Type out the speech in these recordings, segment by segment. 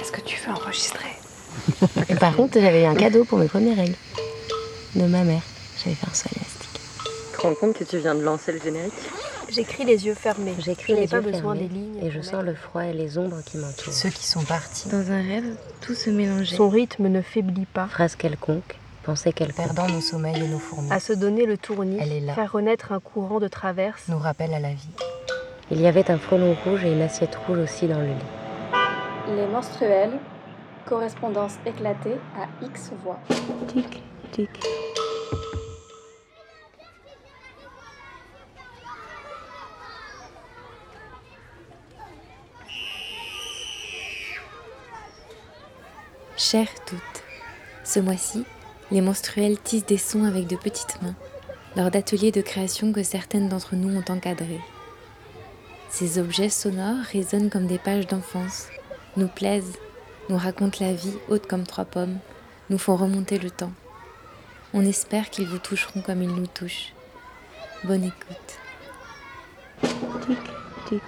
Est-ce que tu veux enregistrer Et par contre, j'avais eu un cadeau pour mes premières règles. De ma mère. J'avais fait un saut élastique. Tu te rends compte que tu viens de lancer le générique J'écris les yeux fermés. J'écris Je n'ai les pas yeux besoin fermés des lignes. Et je sens le froid et les ombres qui m'entourent. Ceux qui sont partis. Dans un rêve, tout se mélangeait. Son rythme ne faiblit pas. Phrase quelconque, pensée quelconque. Perdant nos sommeils et nos fourmis. À se donner le tournis, Elle est là. faire renaître un courant de traverse. Nous rappelle à la vie. Il y avait un frelon rouge et une assiette rouge aussi dans le lit. Les menstruels, correspondance éclatée à X voix. Tic, tic. Chères toutes, ce mois-ci, les menstruels tissent des sons avec de petites mains, lors d'ateliers de création que certaines d'entre nous ont encadrés. Ces objets sonores résonnent comme des pages d'enfance, nous plaisent, nous racontent la vie haute comme trois pommes, nous font remonter le temps. On espère qu'ils vous toucheront comme ils nous touchent. Bonne écoute. Tic, tic.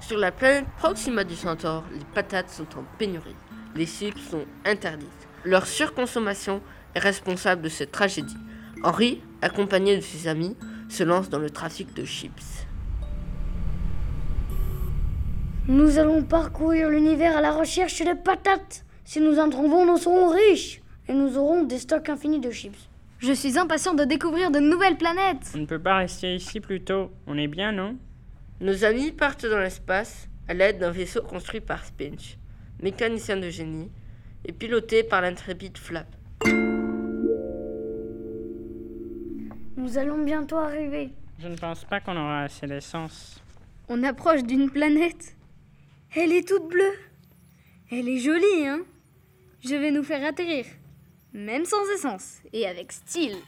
Sur la planète Proxima du Centaure, les patates sont en pénurie. Les cibles sont interdites. Leur surconsommation est responsable de cette tragédie. Henri, accompagné de ses amis, se lance dans le trafic de chips. Nous allons parcourir l'univers à la recherche des patates. Si nous en trouvons, nous serons riches. Et nous aurons des stocks infinis de chips. Je suis impatient de découvrir de nouvelles planètes. On ne peut pas rester ici plus tôt. On est bien, non? Nos amis partent dans l'espace à l'aide d'un vaisseau construit par Spinch, mécanicien de génie, et piloté par l'intrépide Flap. Nous allons bientôt arriver. Je ne pense pas qu'on aura assez d'essence. On approche d'une planète. Elle est toute bleue. Elle est jolie, hein Je vais nous faire atterrir. Même sans essence. Et avec style.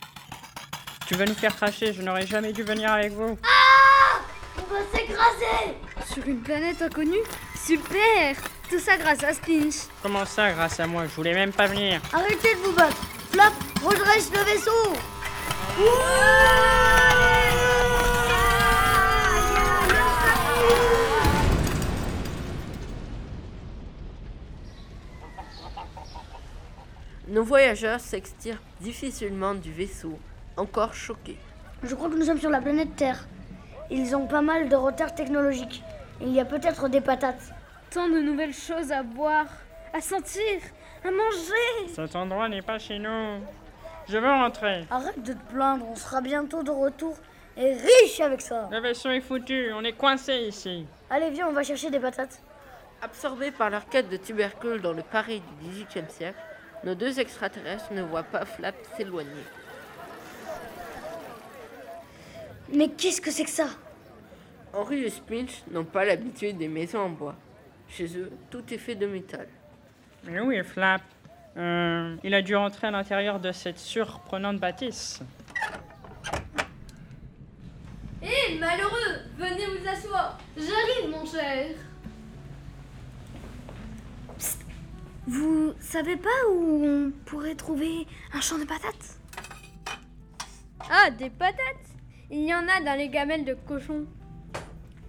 Tu veux nous faire cracher Je n'aurais jamais dû venir avec vous. On va s'écraser Sur une planète inconnue? Super Tout ça grâce à Spinch. Comment ça, grâce à moi? Je voulais même pas venir. Arrêtez de vous battre. Flap, redresse le vaisseau. Nos voyageurs s'extirpent difficilement du vaisseau, encore choqués. Je crois que nous sommes sur la planète Terre. Ils ont pas mal de retard technologique. Il y a peut-être des patates. Tant de nouvelles choses à boire, à sentir, à manger. Cet endroit n'est pas chez nous. Je veux rentrer. Arrête de te plaindre, on sera bientôt de retour et riche avec ça. Le vaisseau est foutu. On est coincé ici. Allez, viens, on va chercher des patates. Absorbés par leur quête de tubercules dans le Paris du XVIIIe siècle, nos deux extraterrestres ne voient pas Flap s'éloigner. Mais qu'est-ce que c'est que ça? Henri et Spinch n'ont pas l'habitude des maisons en bois. Chez eux, tout est fait de métal. Mais où est Flap Euh, Il a dû rentrer à l'intérieur de cette surprenante bâtisse. Hé, malheureux Venez vous asseoir J'arrive, mon cher Vous savez pas où on pourrait trouver un champ de patates? Ah, des patates? Il y en a dans les gamelles de cochon.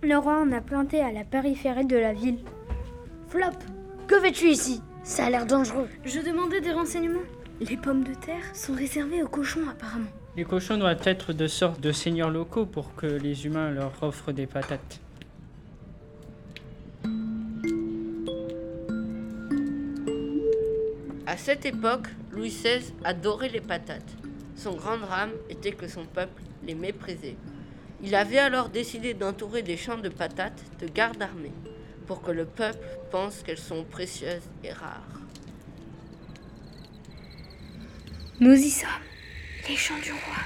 Le roi en a planté à la périphérie de la ville. Flop, que fais-tu ici? Ça a l'air dangereux. Je demandais des renseignements. Les pommes de terre sont réservées aux cochons, apparemment. Les cochons doivent être de sorte de seigneurs locaux pour que les humains leur offrent des patates. À cette époque, Louis XVI adorait les patates. Son grand drame était que son peuple les méprisait. Il avait alors décidé d'entourer des champs de patates de gardes armés pour que le peuple pense qu'elles sont précieuses et rares. Nous y sommes. Les champs du roi.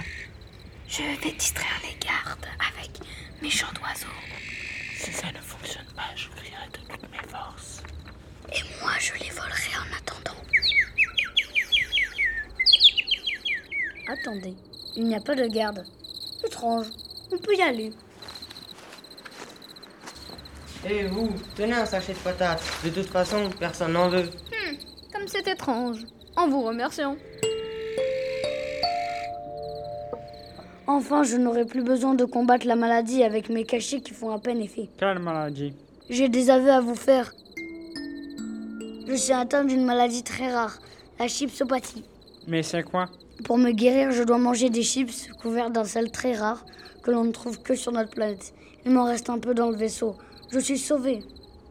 Je vais distraire les gardes avec mes chants d'oiseaux. Si ça ne fonctionne pas, je crierai de toutes mes forces. Et moi, je les volerai en attendant. Attendez, il n'y a pas de garde. Étrange. On peut y aller. Eh vous, tenez un sachet de patates. De toute façon, personne n'en veut. Comme c'est étrange. En vous remerciant. Enfin, je n'aurai plus besoin de combattre la maladie avec mes cachets qui font à peine effet. Quelle maladie? J'ai des aveux à vous faire. Je suis atteint d'une maladie très rare, la chipsopathie. Mais c'est quoi? Pour me guérir, je dois manger des chips couverts d'un sel très rare que l'on ne trouve que sur notre planète. Il m'en reste un peu dans le vaisseau. Je suis sauvé.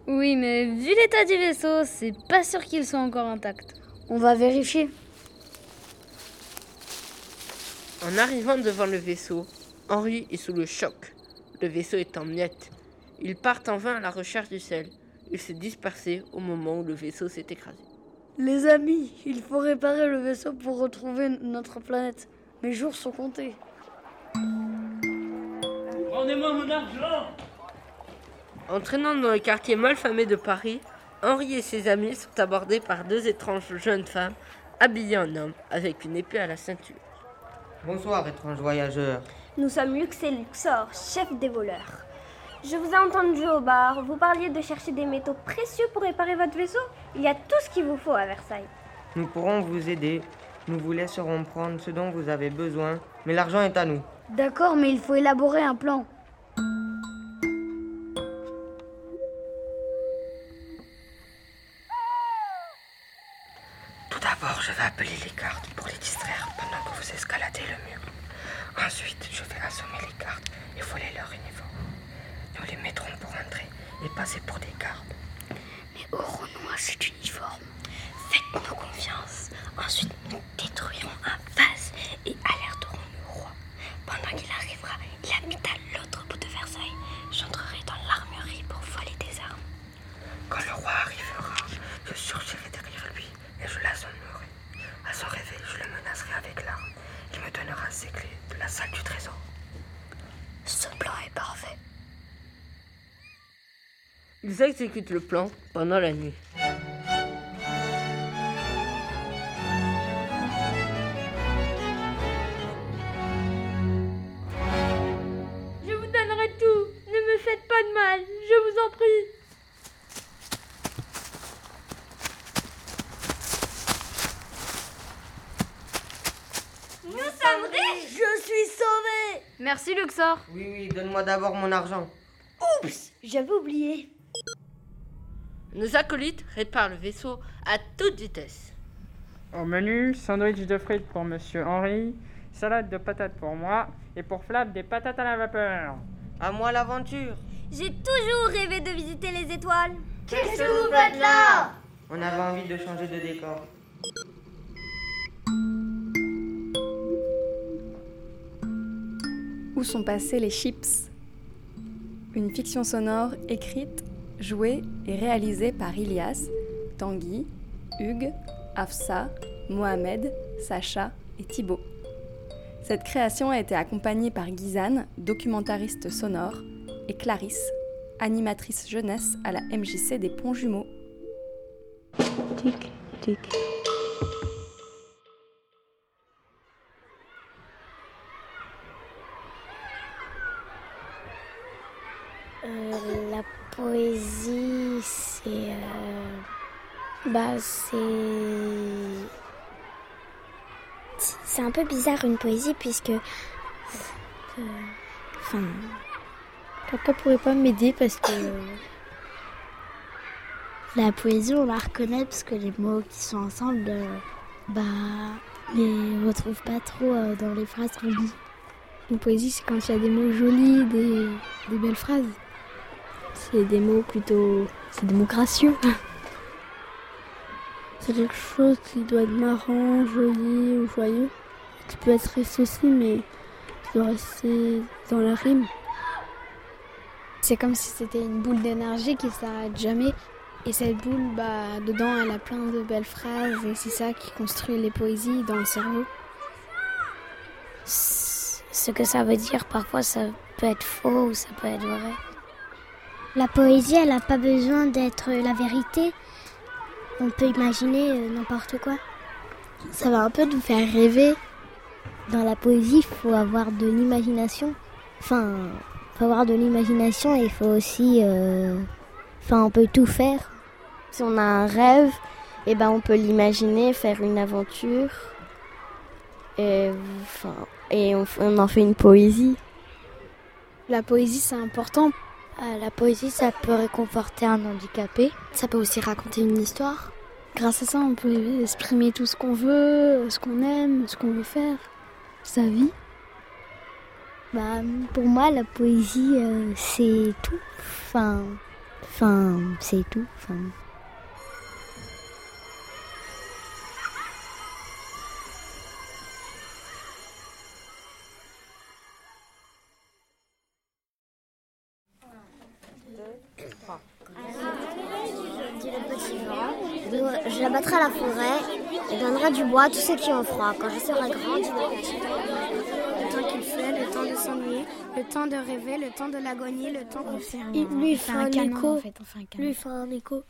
Oui, mais vu l'état du vaisseau, c'est pas sûr qu'il soit encore intact. On va vérifier. En arrivant devant le vaisseau, Henri est sous le choc. Le vaisseau est en miettes. Ils partent en vain à la recherche du sel. Il s'est dispersé au moment où le vaisseau s'est écrasé. Les amis, il faut réparer le vaisseau pour retrouver notre planète. Mes jours sont comptés. Rendez-moi mon argent Entraînant dans le quartier malfamé de Paris, Henri et ses amis sont abordés par deux étranges jeunes femmes habillées en hommes avec une épée à la ceinture. Bonsoir, étrange voyageur. Nous sommes Lux et Luxor, chef des voleurs. Je vous ai entendu au bar, vous parliez de chercher des métaux précieux pour réparer votre vaisseau. Il y a tout ce qu'il vous faut à Versailles. Nous pourrons vous aider. Nous vous laisserons prendre ce dont vous avez besoin, mais l'argent est à nous. D'accord, mais il faut élaborer un plan. Tout d'abord, je vais appeler les gardes pour les distraire pendant que vous escaladez le mur. Ensuite, je vais assommer les gardes et voler leur uniforme. Nous les mettrons pour entrer et passer pour des gardes. Mais aurons-nous un cet uniforme Faites-nous confiance. Ensuite, nous détruirons un vase et alerterons le roi. Pendant qu'il arrivera, il habite à l'autre bout de Versailles. J'entrerai dans l'armurerie pour voler des armes. Quand le roi arrivera, je surgirai derrière lui et je l'assommerai. À son réveil, je le menacerai avec l'arme. Il me donnera ses clés de la salle du trésor. Ce plan est parfait. Ils exécutent le plan pendant la nuit. Je vous donnerai tout. Ne me faites pas de mal, je vous en prie. Nous sommes riches Je suis sauvé Merci Luxor. Oui, oui, donne-moi d'abord mon argent. Oups J'avais oublié. Nos acolytes réparent le vaisseau à toute vitesse. Au menu, sandwich de frites pour Monsieur Henri, salade de patates pour moi, et pour Flap, des patates à la vapeur. À moi l'aventure. J'ai toujours rêvé de visiter les étoiles. Qu'est-ce que vous faites là? On avait envie de changer de décor. Où sont passés les chips? Une fiction sonore écrite, jouée et réalisée par Ilias, Tanguy, Hugues, Afsa, Mohamed, Sacha et Thibaut. Cette création a été accompagnée par Gizane, documentariste sonore, et Clarisse, animatrice jeunesse à la MJC des Ponts Jumeaux. Tic, tic. Bah, c'est. C'est un peu bizarre une poésie puisque. euh, Enfin. Papa pourrait pas m'aider parce que. La poésie, on la reconnaît parce que les mots qui sont ensemble, euh, bah, les retrouve pas trop euh, dans les phrases qu'on dit. Une poésie, c'est quand il y a des mots jolis, des, des belles phrases. C'est des mots plutôt. C'est des mots gracieux. c'est quelque chose qui doit être marrant, joli ou joyeux. Qui peut être triste aussi, mais qui doit rester dans la rime. C'est comme si c'était une boule d'énergie qui s'arrête jamais. Et cette boule, bah, dedans, elle a plein de belles phrases et c'est ça qui construit les poésies dans le cerveau. Ce que ça veut dire, parfois, ça peut être faux ou ça peut être vrai. La poésie, elle n'a pas besoin d'être la vérité. On peut imaginer euh, n'importe quoi. Ça va un peu nous faire rêver. Dans la poésie, il faut avoir de l'imagination. Enfin, faut avoir de l'imagination et il faut aussi... euh, Enfin, on peut tout faire. Si on a un rêve, eh ben, on peut l'imaginer, faire une aventure. et, enfin, et on en fait une poésie. La poésie, c'est important. Euh, la poésie, ça peut réconforter un handicapé. Ça peut aussi raconter une histoire. Grâce à ça, on peut exprimer tout ce qu'on veut, ce qu'on aime, ce qu'on veut faire, sa vie. Bah, pour moi, la poésie, euh, c'est tout. Enfin, enfin, c'est tout. J'abattrai la forêt et donnerai du bois à tous ceux qui ont froid. Quand je serai grand, le temps qu'il fait, le temps de s'ennuyer, le temps de rêver, le temps de l'agonie, le temps qu'on fait un, Il lui fait un écho. Lui fait un écho.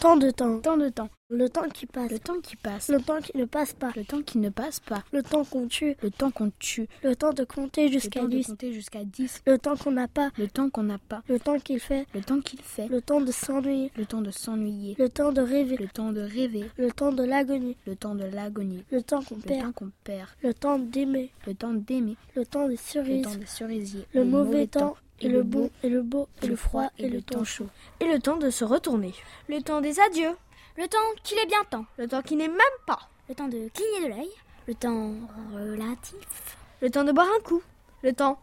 Tant de temps. Tant de temps. Le temps qui passe. Le temps qui passe. Le temps qui ne passe pas. Le temps qui ne passe pas. Le temps qu'on tue. Le temps qu'on tue. Le temps de compter Le jusqu'à temps de 10. compter jusqu'à 10. Le temps qu'on n'a pas. Le temps qu'on n'a pas. Le temps qu'il fait. Le temps qu'il fait. Le temps de s'ennuyer. Le temps de s'ennuyer. Le temps de rêver. Le temps de rêver. Le temps de l'agonie. Le temps de l'agonie. Le temps qu'on Le perd. temps qu'on perd. Le temps d'aimer. Le temps d'aimer. Le temps de Le cerises. temps de cerisier. Le mauvais temps. Et le bon. Et le beau. Et le froid. Et le temps chaud. Et le temps de se retourner. Le temps des adieux. Le temps qu'il est bien temps. Le temps qui n'est même pas. Le temps de cligner de l'œil. Le temps relatif. Le temps de boire un coup. Le temps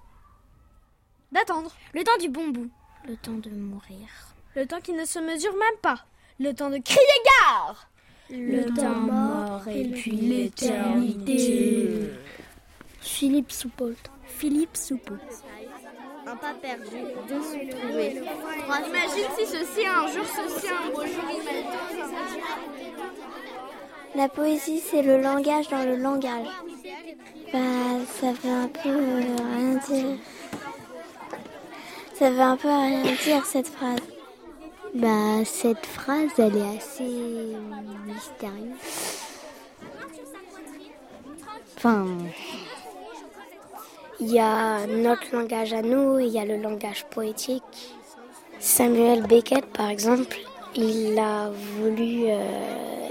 d'attendre. Le temps du bon bout. Le temps de mourir. Le temps qui ne se mesure même pas. Le temps de crier gare. Le, temps mort et puis l'éternité. Philippe Soupault. Philippe Soupeau. Un pas perdu, deux sous trouvés. Imagine si ceci un jour, ceci un beau jour. La poésie, c'est le langage dans le langage. Bah, ça veut un peu euh, rien dire. Ça veut un peu rien dire, cette phrase. Bah, cette phrase, elle est assez mystérieuse. Enfin, il y a notre langage à nous, il y a le langage poétique. Samuel Beckett, par exemple, il a voulu euh,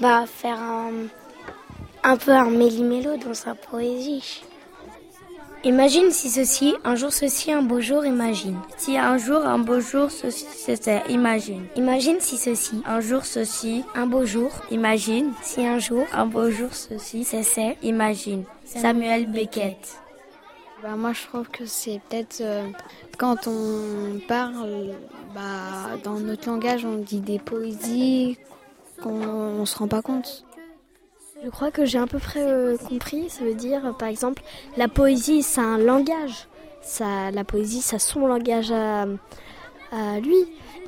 bah, faire un, peu un méli-mélo dans sa poésie. Imagine si ceci, un jour ceci, un beau jour, imagine. Si un jour, un beau jour, ceci, c'était, imagine. Imagine si ceci, un jour ceci, un beau jour, imagine. Si un jour, un beau jour, ceci, c'est, imagine. Samuel Beckett. Bah, moi, je trouve que c'est peut-être euh, quand on parle, bah, dans notre langage, on dit des poésies qu'on on se rend pas compte. Je crois que j'ai à peu près euh, compris. Ça veut dire, euh, par exemple, la poésie, c'est un langage. Ça, la poésie, ça son langage à, à lui.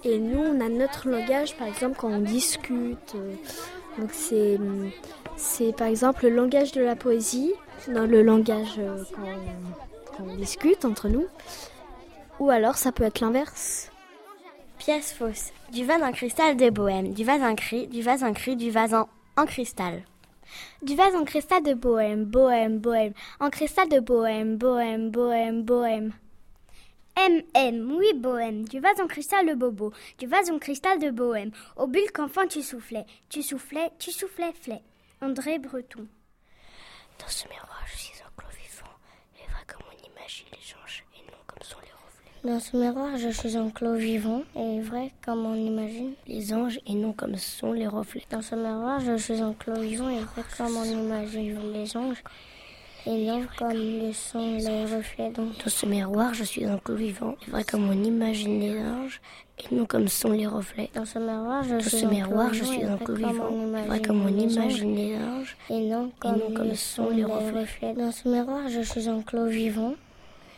Et nous, on a notre langage, par exemple, quand on discute. euh, donc c'est, c'est par exemple le langage de la poésie, dans le langage euh, quand, on, quand on discute entre nous. Ou alors ça peut être l'inverse. Pièce fausse. Du vase en cristal de Bohème. Du vase en cri, du vase en cri, du vase en, en cristal. Du vase en cristal de bohème, bohème, bohème. En cristal de bohème, bohème, bohème, bohème. M, M, oui, bohème. Du vase en cristal de bobo. Du vase en cristal de bohème. Au bulle qu'enfant tu soufflais. Tu soufflais, tu soufflais, flais. André Breton. Dans ce miroir, je suis un clos vivant, et vrai comme on imagine les anges, et non comme sont les reflets. Dans ce miroir, je suis un clos vivant, et vrai comme on imagine les anges, et non comme sont les reflets. Dans ce miroir, je suis un clos vivant, et vrai comme on imagine les anges, et non comme le sont les reflets. Dans ce miroir, je suis un clos vivant, et vrai comme on imagine les anges, et non comme sont les reflets. Dans ce miroir, je, suis, un miroir, je suis un clos vivant, et vrai comme on imagine les anges, et non comme, comme sont les reflets. Dans ce miroir, je suis un clos vivant,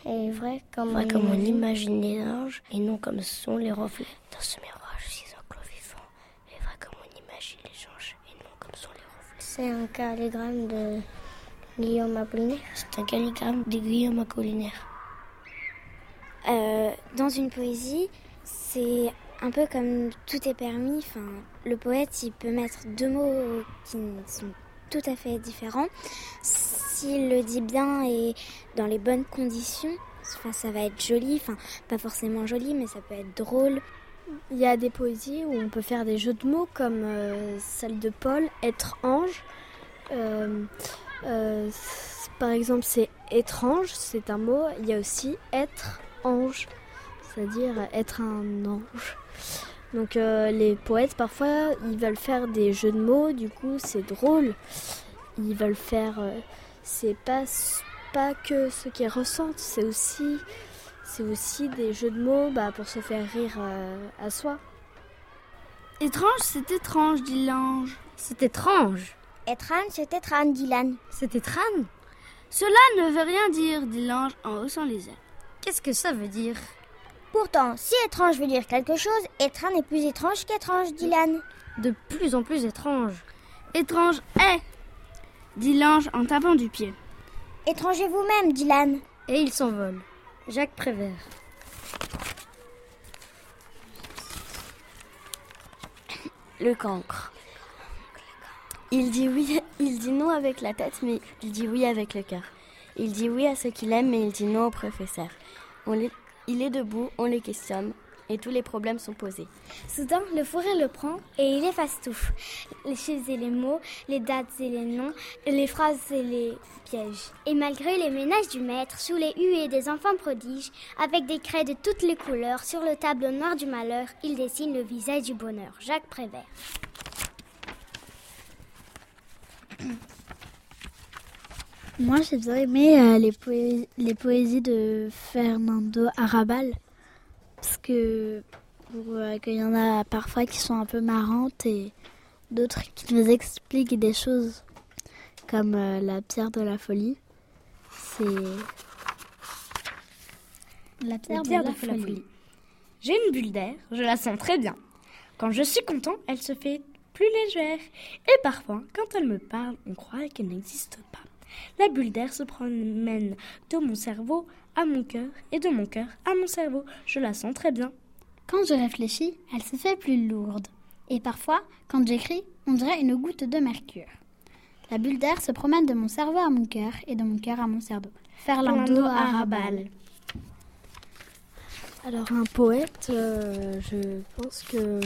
et vrai comme, vrai comme on imagine les anges, et non comme sont les reflets. Dans ce miroir, je suis un clos vivant, et vrai comme on imagine les anges, et non comme sont les reflets. C'est un calligramme de Guillaume Apollinaire. C'est un calligramme de Guillaume Apollinaire. Euh, dans une poésie, c'est un peu comme tout est permis. Enfin, le poète, il peut mettre deux mots qui sont tout à fait différents. S'il le dit bien et dans les bonnes conditions, ça va être joli. Pas forcément joli, mais ça peut être drôle. il y a des poésies où on peut faire des jeux de mots comme euh, celle de Paul, être ange. Euh, euh, par exemple, c'est étrange, c'est un mot. Il y a aussi être ange, c'est-à-dire être un ange. Donc euh, les poètes, parfois, ils veulent faire des jeux de mots, du coup, c'est drôle. Ils veulent faire... euh, c'est pas, pas que ce qu'ils ressentent, c'est aussi, c'est aussi des jeux de mots bah, pour se faire rire euh, à soi. Étrange, c'est étrange, dit l'ange. C'est étrange. Étrange, c'est étrange, Dylan. C'est étrange. Cela ne veut rien dire, dit l'ange en haussant les ailes. Qu'est-ce que ça veut dire? Pourtant, si étrange veut dire quelque chose, étrange est plus étrange qu'étrange, Dylan. De plus en plus étrange. Étrange est, dit l'ange en tapant du pied. Étrangez vous-même, Dylan. Et il s'envole. Jacques Prévert. Le cancre. Il dit oui, il dit non avec la tête, mais il dit oui avec le cœur. Il dit oui à ce qu'il aime, mais il dit non au professeur. On les- il est debout, on les questionne, et tous les problèmes sont posés. Soudain, le fourré le prend et il efface tout. Les choses et les mots, les dates et les noms, les phrases et les pièges. Et malgré les ménages du maître, sous les huées des enfants prodiges, avec des craies de toutes les couleurs, sur le tableau noir du malheur, il dessine le visage du bonheur. Jacques Prévert. Moi, j'ai bien aimé euh, les, poé- les poésies de Fernando Arrabal. Parce que euh, qu'il y en a parfois qui sont un peu marrantes et d'autres qui nous expliquent des choses comme euh, la pierre de la folie. C'est. La pierre, pierre de, la de la folie. folie. J'ai une bulle d'air, je la sens très bien. Quand je suis content, elle se fait plus légère. Et parfois, quand elle me parle, on croit qu'elle n'existe pas. La bulle d'air se promène de mon cerveau à mon cœur et de mon cœur à mon cerveau. Je la sens très bien. Quand je réfléchis, elle se fait plus lourde. Et parfois, quand j'écris, on dirait une goutte de mercure. La bulle d'air se promène de mon cerveau à mon cœur et de mon cœur à mon cerveau. Arrabal. Arrabal. Alors un poète, euh, je pense que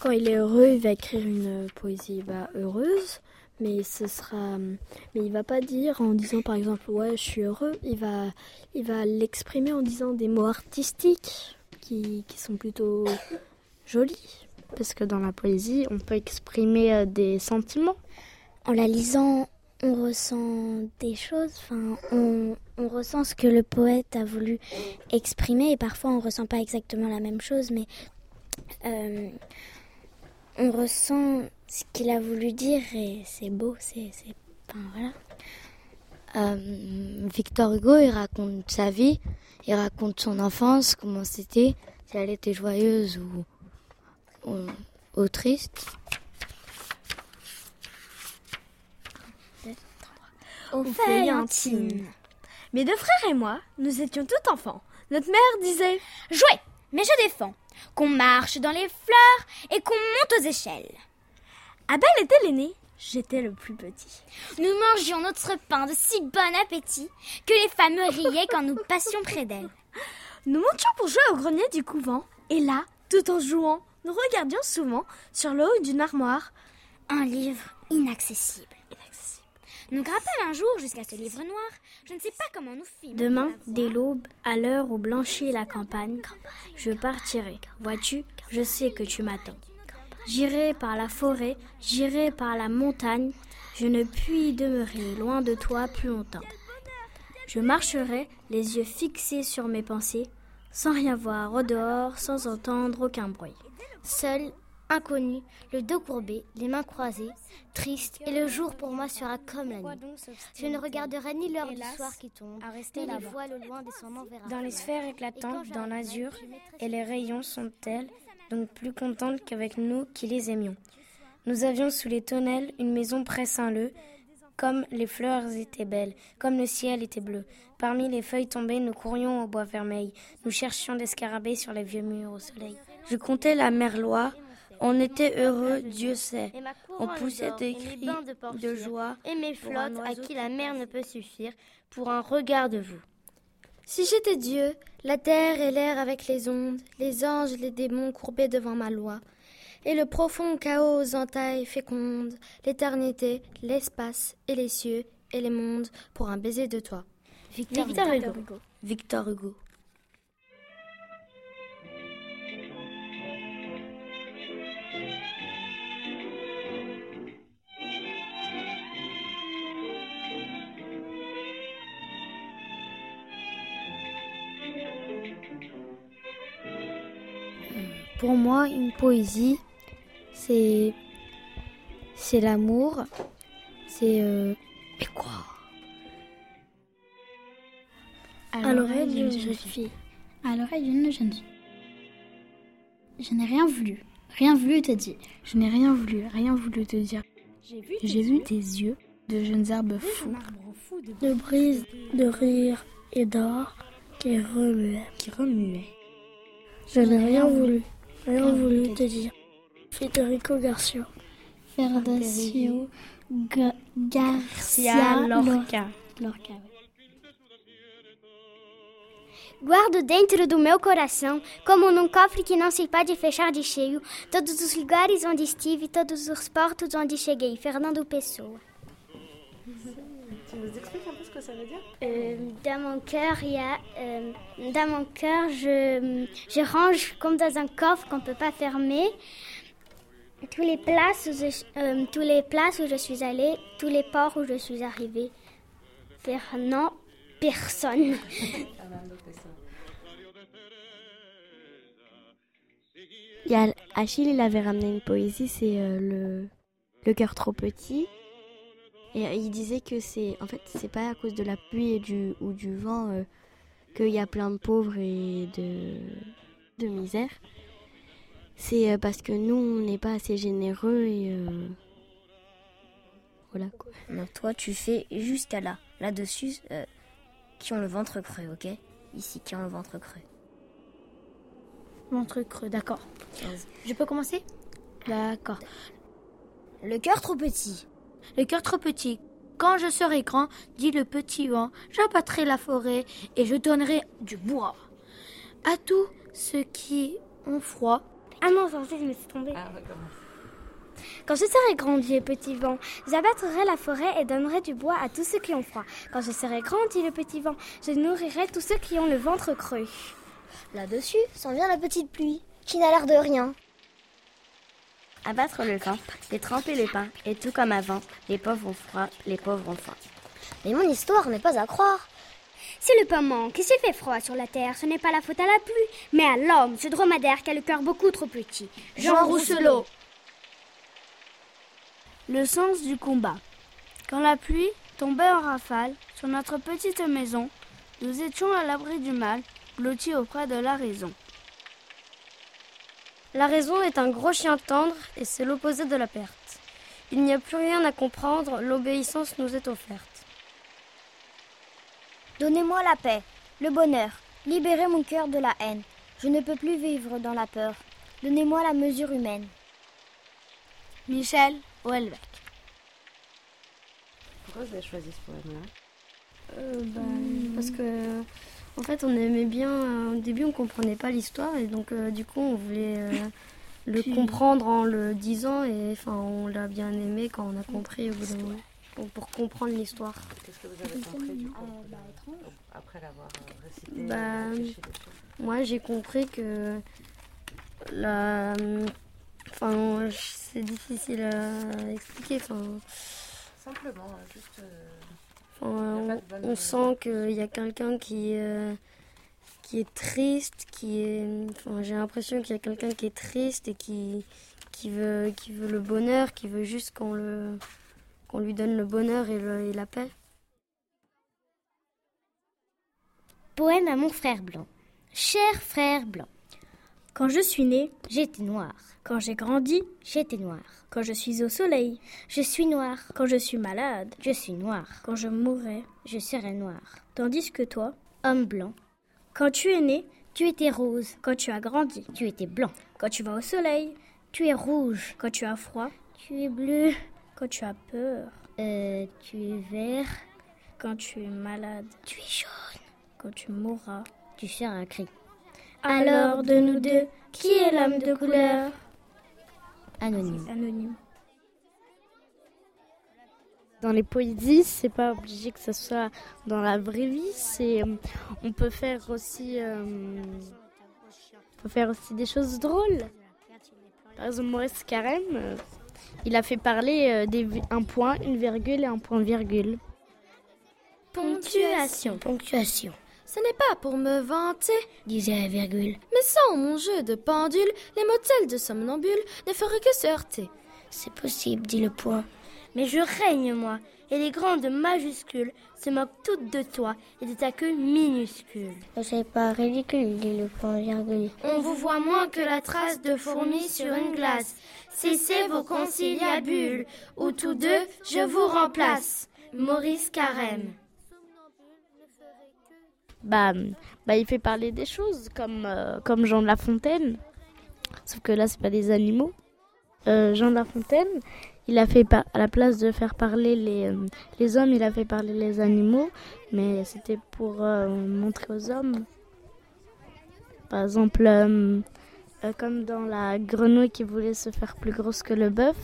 quand il est heureux, il va écrire une poésie bah, heureuse, mais ce sera, mais il va pas dire en disant par exemple ouais je suis heureux, il va, il va l'exprimer en disant des mots artistiques qui, qui sont plutôt jolis, parce que dans la poésie on peut exprimer euh, des sentiments. En la lisant, on ressent des choses, enfin, on, on ressent ce que le poète a voulu exprimer. Et parfois on ressent pas exactement la même chose, mais euh, on ressent ce qu'il a voulu dire et c'est beau, c'est, enfin voilà. Euh, Victor Hugo, il raconte sa vie, il raconte son enfance, comment c'était, si elle était joyeuse ou, ou, ou triste. Aux Feuillantines. Mes deux frères et moi, nous étions tout enfants. Notre mère disait Jouez, mais je défends. Qu'on marche dans les fleurs et qu'on monte aux échelles. Abel était l'aîné, j'étais le plus petit. Nous mangions notre pain de si bon appétit que les femmes riaient quand nous passions près d'elles. Nous montions pour jouer au grenier du couvent, et là, tout en jouant, nous regardions souvent sur le haut d'une armoire un livre inaccessible. Nous grimpâmes un jour jusqu'à ce livre noir. Je ne sais pas comment nous fîmes. Demain, dès l'aube, à l'heure où blanchit la campagne, je partirai. Vois-tu, je sais que tu m'attends. J'irai par la forêt, j'irai par la montagne, je ne puis y demeurer loin de toi plus longtemps. Je marcherai, les yeux fixés sur mes pensées, sans rien voir au dehors, sans entendre aucun bruit. Seul, inconnu, le dos courbé, les mains croisées, triste, et le jour pour moi sera comme la nuit. Je ne regarderai ni l'heure du soir qui tombe, ni les voiles au loin descendant vers Dans les sphères éclatantes, dans l'azur, et les rayons sont tels, donc plus contentes qu'avec nous qui les aimions. Nous avions sous les tonnelles une maison près Saint-Leu, comme les fleurs étaient belles, comme le ciel était bleu. Parmi les feuilles tombées, nous courions au bois vermeil. Nous cherchions des scarabées sur les vieux murs au soleil. Je comptais la merloie. On était heureux, Dieu sait. On poussait des cris de joie et mes flottes à qui la mer ne peut suffire pour un regard de vous. Si j'étais Dieu, la terre et l'air avec les ondes, les anges et les démons courbés devant ma loi, et le profond chaos aux entailles fécondes, l'éternité, l'espace et les cieux et les mondes pour un baiser de toi. Victor, Victor Hugo. Hugo. Victor Hugo. Pour moi, une poésie, c'est c'est l'amour, c'est euh, et quoi? À l'oreille d'une jeune fille. À l'oreille d'une jeune fille. Je n'ai rien voulu. Rien voulu te dire. Je n'ai rien voulu, rien voulu te dire. J'ai vu tes yeux de jeunes arbres fous. De brise, de rire et d'or qui remuait. Qui remuait. Je n'ai rien voulu, rien voulu te dire. Federico Garcia. Ga- Garcia Lorca. Lorca. Guardo dentro do meu coração, como num cofre que não se pode fechar de cheio, todos os lugares onde estive, todos os portos onde cheguei. Fernando Pessoa. Ce que ça veut dire Euh, dans mon cœur, il y a. euh, dans mon cœur, je, je range comme dans un coffre qu'on ne peut pas fermer. Tous les, places où je, euh, tous les places où je suis allée, tous les ports où je suis arrivée. Fernand, personne. Il y a Achille, il avait ramené une poésie, c'est euh, le, le cœur trop petit. Et euh, il disait que c'est en fait c'est pas à cause de la pluie et du ou du vent euh, qu'il y a plein de pauvres et de de misère. C'est euh, parce que nous on n'est pas assez généreux et euh, voilà quoi. Donc toi, tu fais jusqu'à là. Là-dessus, euh, qui ont le ventre creux, ok? Ici, qui ont le ventre creux. Ventre creux, d'accord. Je peux commencer? D'accord. Le cœur trop petit. Le cœur trop petit. Quand je serai grand, dit le petit vent, j'abattrai la forêt et je donnerai du bois. À tous ceux qui ont froid. Ah non, ça, je me suis tombée. Quand je serai grand, dit le petit vent, j'abattrai la forêt et donnerai du bois à tous ceux qui ont froid. Quand je serai grand, dit le petit vent, je nourrirai tous ceux qui ont le ventre creux. Là-dessus s'en vient la petite pluie, qui n'a l'air de rien. Abattre le vent, et tremper le pain, et tout comme avant, les pauvres ont froid, les pauvres ont faim. Mais mon histoire n'est pas à croire. Si le pain manque et s'il fait froid sur la terre, ce n'est pas la faute à la pluie, mais à l'homme, ce dromadaire qui a le cœur beaucoup trop petit. Jean Rousselot. Le sens du combat. Quand la pluie tombait en rafale sur notre petite maison, nous étions à l'abri du mal, blottis auprès de la raison. La raison est un gros chien tendre et c'est l'opposé de la perte. Il n'y a plus rien à comprendre, l'obéissance nous est offerte. Donnez-moi la paix, le bonheur, libérez mon cœur de la haine. Je ne peux plus vivre dans la peur. Donnez-moi la mesure humaine. Michel Houellebecq. Pourquoi vous avez choisi ce poème-là? Euh, bah, Parce que, en fait, on aimait bien. euh, au début, on comprenait pas l'histoire et donc, euh, du coup, on voulait euh, le Puis- comprendre en le disant et enfin, on l'a bien aimé quand on a compris au bout d'un moment. Pour, pour comprendre l'histoire. Qu'est-ce que vous avez compris du coup Après l'avoir euh, récité Bah, moi, j'ai compris que la. Enfin, c'est difficile à expliquer. Enfin, Simplement, hein, juste. euh, Enfin, Y a on, bonne- on sent qu'il y a quelqu'un qui, euh, qui est triste, qui est. Enfin, j'ai l'impression qu'il y a quelqu'un qui est triste et qui, qui, veut, qui veut le bonheur, qui veut juste qu'on le, qu'on lui donne le bonheur et, le- et la paix. Poème à mon frère blanc. Cher frère blanc. Quand je suis né, J'étais noir. quand j'ai grandi, J'étais noir. quand je suis au soleil, Je suis noir. quand je suis malade, Je suis noir. quand je mourrai. Je serai noir. Tandis que toi, Homme blanc. quand tu es né, Tu étais rose. quand tu as grandi, Tu étais blanc. quand tu vas au soleil, Tu es rouge. quand tu as froid, Tu es bleu. quand tu as peur, Euh, tu es vert. quand tu es malade, Tu es jaune. quand tu mourras, tu seras un cri. Alors, de nous deux, qui est l'homme de couleur Anonyme. Anonyme. Dans les poésies, c'est pas obligé que ce soit dans la vraie vie. C'est, euh, on peut faire aussi, euh, on peut faire aussi des choses drôles. Par exemple, Maurice Carême, euh, il a fait parler des, un point, une virgule et un point virgule. Ponctuation. Ponctuation. Ce n'est pas pour me vanter, Disait la virgule. mais sans mon jeu de pendule, les motels de somnambule ne feraient que se heurter. C'est possible, dit le point. Mais je règne, moi, et les grandes majuscules se moquent toutes de toi et de ta queue minuscule. C'est pas ridicule, dit le point virgule. On vous voit moins que la trace de fourmis sur une glace. Cessez vos conciliabules, ou tous deux, je vous remplace. Maurice Carême. Bah, bah, il fait parler des choses comme, euh, comme Jean de La Fontaine. Sauf que là, c'est pas des animaux. Euh, Jean de La Fontaine, il a fait à la place de faire parler les, euh, les hommes, il a fait parler les animaux, mais c'était pour montrer aux hommes. Par exemple, comme dans la grenouille qui voulait se faire plus grosse que le bœuf,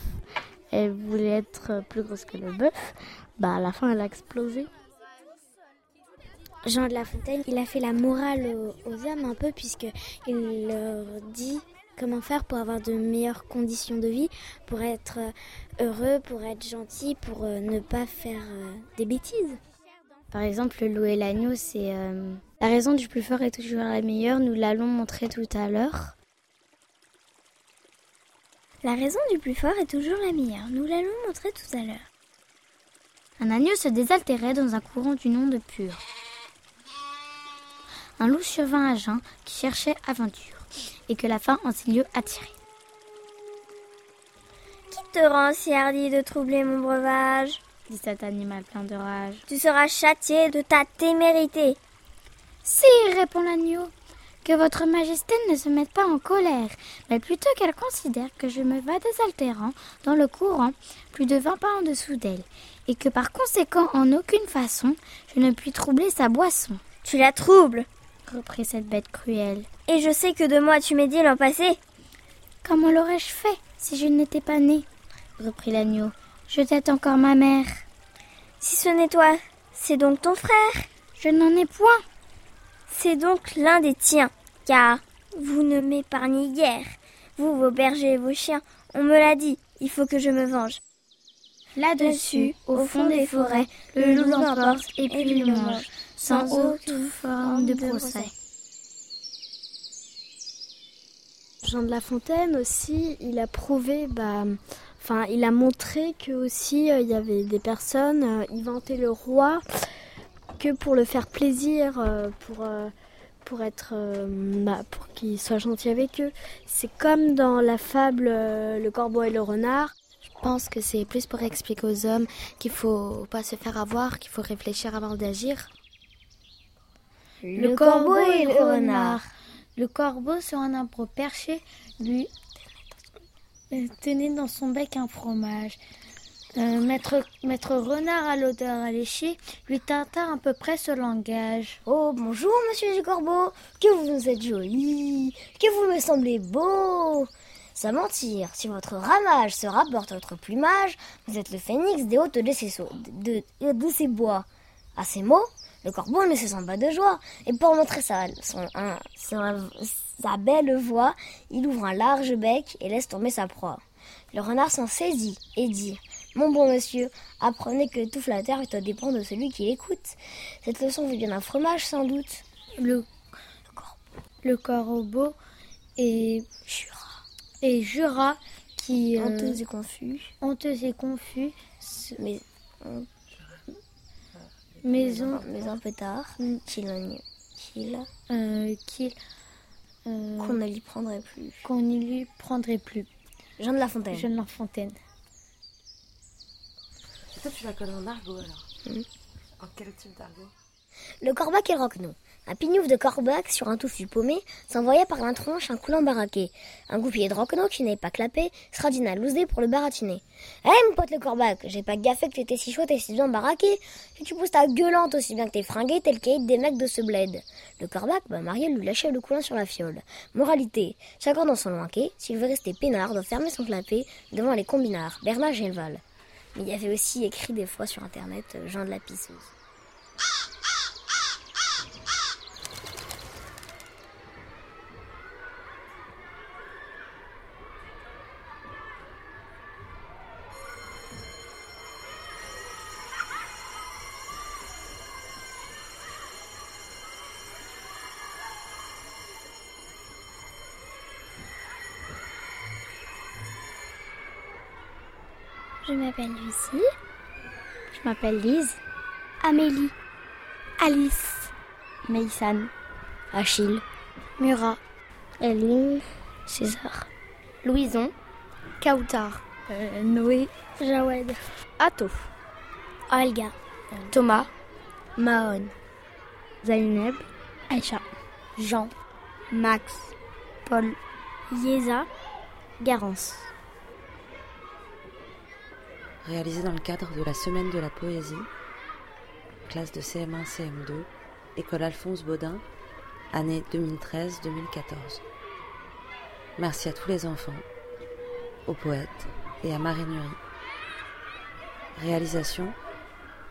elle voulait être plus grosse que le bœuf, bah à la fin elle a explosé. Jean de La Fontaine, il a fait la morale aux, hommes un peu puisque il leur dit comment faire pour avoir de meilleures conditions de vie, pour être heureux, pour être gentil, pour euh, ne pas faire euh, des bêtises. Par exemple, le loup et l'agneau, c'est euh, la raison du plus fort est toujours la meilleure. Nous l'allons montrer tout à l'heure. La raison du plus fort est toujours la meilleure. Nous l'allons montrer tout à l'heure. Un agneau se désaltérait dans un courant du nom de Pur. Un loup survint à Jean qui cherchait aventure et que la faim en ces lieux attirait. Qui te rend si hardi de troubler mon breuvage dit cet animal plein de rage. Tu seras châtié de ta témérité. Sire, répond l'agneau, que votre majesté ne se mette pas en colère, mais plutôt qu'elle considère que je me vas désaltérant dans le courant plus de vingt pas en dessous d'elle, et que par conséquent en aucune façon je ne puis troubler sa boisson. Tu la troubles, reprit cette bête cruelle. et je sais que de moi tu m'es dit l'an passé. Comment l'aurais-je fait si je n'étais pas né reprit l'agneau. Je tête encore ma mère. Si ce n'est toi, c'est donc ton frère. Je n'en ai point. C'est donc l'un des tiens, car vous ne m'épargnez guère. Vous, vos bergers et vos chiens, on me l'a dit, il faut que je me venge. Là-dessus, au fond des forêts, le loup l'emporte et puis le mange, sans autre forme de procès. Jean de La Fontaine aussi, il a prouvé, bah, enfin, il a montré que aussi euh, il y avait des personnes, euh, ils vantaient le roi que pour le faire plaisir, euh, pour euh, pour être, bah, pour qu'il soit gentil avec eux. C'est comme dans la fable Le Corbeau et le Renard. Je pense que c'est plus pour expliquer aux hommes qu'il faut pas se faire avoir, qu'il faut réfléchir avant d'agir. Le corbeau et le renard. Le corbeau sur un arbre perché lui tenait dans son bec un fromage. Euh, maître, maître renard à l'odeur alléchée lui tinta à peu près ce langage. Oh, bonjour, monsieur du corbeau. Que vous êtes joli. Que vous me semblez beau. Sans mentir, si votre ramage se rapporte à votre plumage, vous êtes le phénix des hautes de ces, sau- de, de- de ces bois. À ces mots, le corbeau ne se sent pas de joie, et pour montrer sa, son, un- sa, sa belle voix, il ouvre un large bec et laisse tomber sa proie. Le renard s'en saisit et dit Mon bon monsieur, apprenez que tout flatteur est au dépend de celui qui l'écoute. Cette leçon vous vient d'un fromage sans doute. Le, le corbeau et jura, et jura qui euh, Honteux et confus. honteux et confus, Mais, on- mais on- mais un peu tard, qu'il euh, qu'il euh, qu'on ne l'y prendrait plus. qu'on n'y lui prendrait plus. Jean de La Fontaine. Jean de La Fontaine. Et toi, tu la connais en argot alors? Mhm. En quel type d'argot? Le corbac et le roquenot. Un pignouf de corbac sur un touffu paumé s'envoya par la tronche un coulant baraqué. Un goupillet de roquenot qui n'est pas clapé d'une lousé pour le baratiner. Eh mon pote le corbac, j'ai pas gaffé que tu étais si chouette et si bien baraqué. Si tu pousses ta gueulante aussi bien que t'es fringué tel qu'il des mecs de ce bled. Le corbac, bah Marielle lui lâchait le coulant sur la fiole. Moralité, chacun dans son loinquet, s'il veut rester peinard, doit fermer son clapet devant les combinards, Bernard Gelval. Mais il y avait aussi écrit des fois sur internet euh, Jean de la pisseuse. M'appelle Lucie. Je m'appelle Lise. Amélie. Alice. Maïsan. Achille. Murat. Eline. César. Louison. Kautar. Euh, Noé. Jawed. Atto. Olga. Thomas. Mahon. Zaineb. Aïcha. Jean. Max. Paul. Yeza. Garance. Réalisé dans le cadre de la Semaine de la Poésie, classe de CM1, CM2, École Alphonse Baudin, année 2013-2014. Merci à tous les enfants, aux poètes et à Marie Nury. Réalisation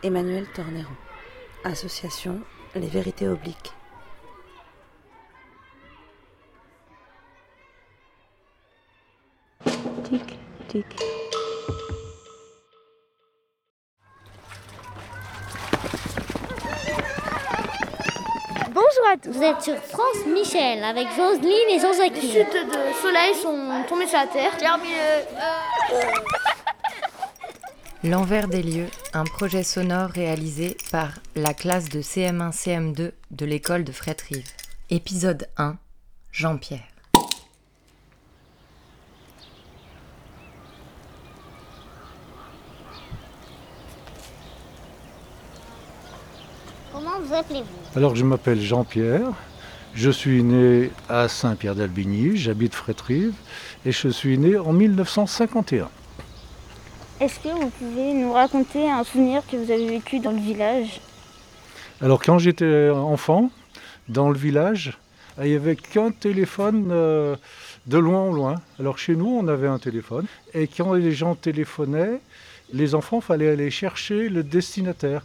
Emmanuel Tornero. Association Les Vérités Obliques. Tic, tic. À tous. Vous êtes sur France Michel avec Joseline et Jean-Jacques. Des chutes de soleil sont tombées sur la terre. L'envers des lieux, un projet sonore réalisé par la classe de CM1-CM2 de l'école de Fréterive. Épisode 1 Jean-Pierre. Vous appelez-vous Alors je m'appelle Jean-Pierre, je suis né à Saint-Pierre d'Albigny, j'habite Fréterive et je suis né en 1951. Est-ce que vous pouvez nous raconter un souvenir que vous avez vécu dans le village? Alors quand j'étais enfant, dans le village, il n'y avait qu'un téléphone euh, de loin en loin. Alors chez nous, on avait un téléphone et quand les gens téléphonaient, les enfants, fallait aller chercher le destinataire.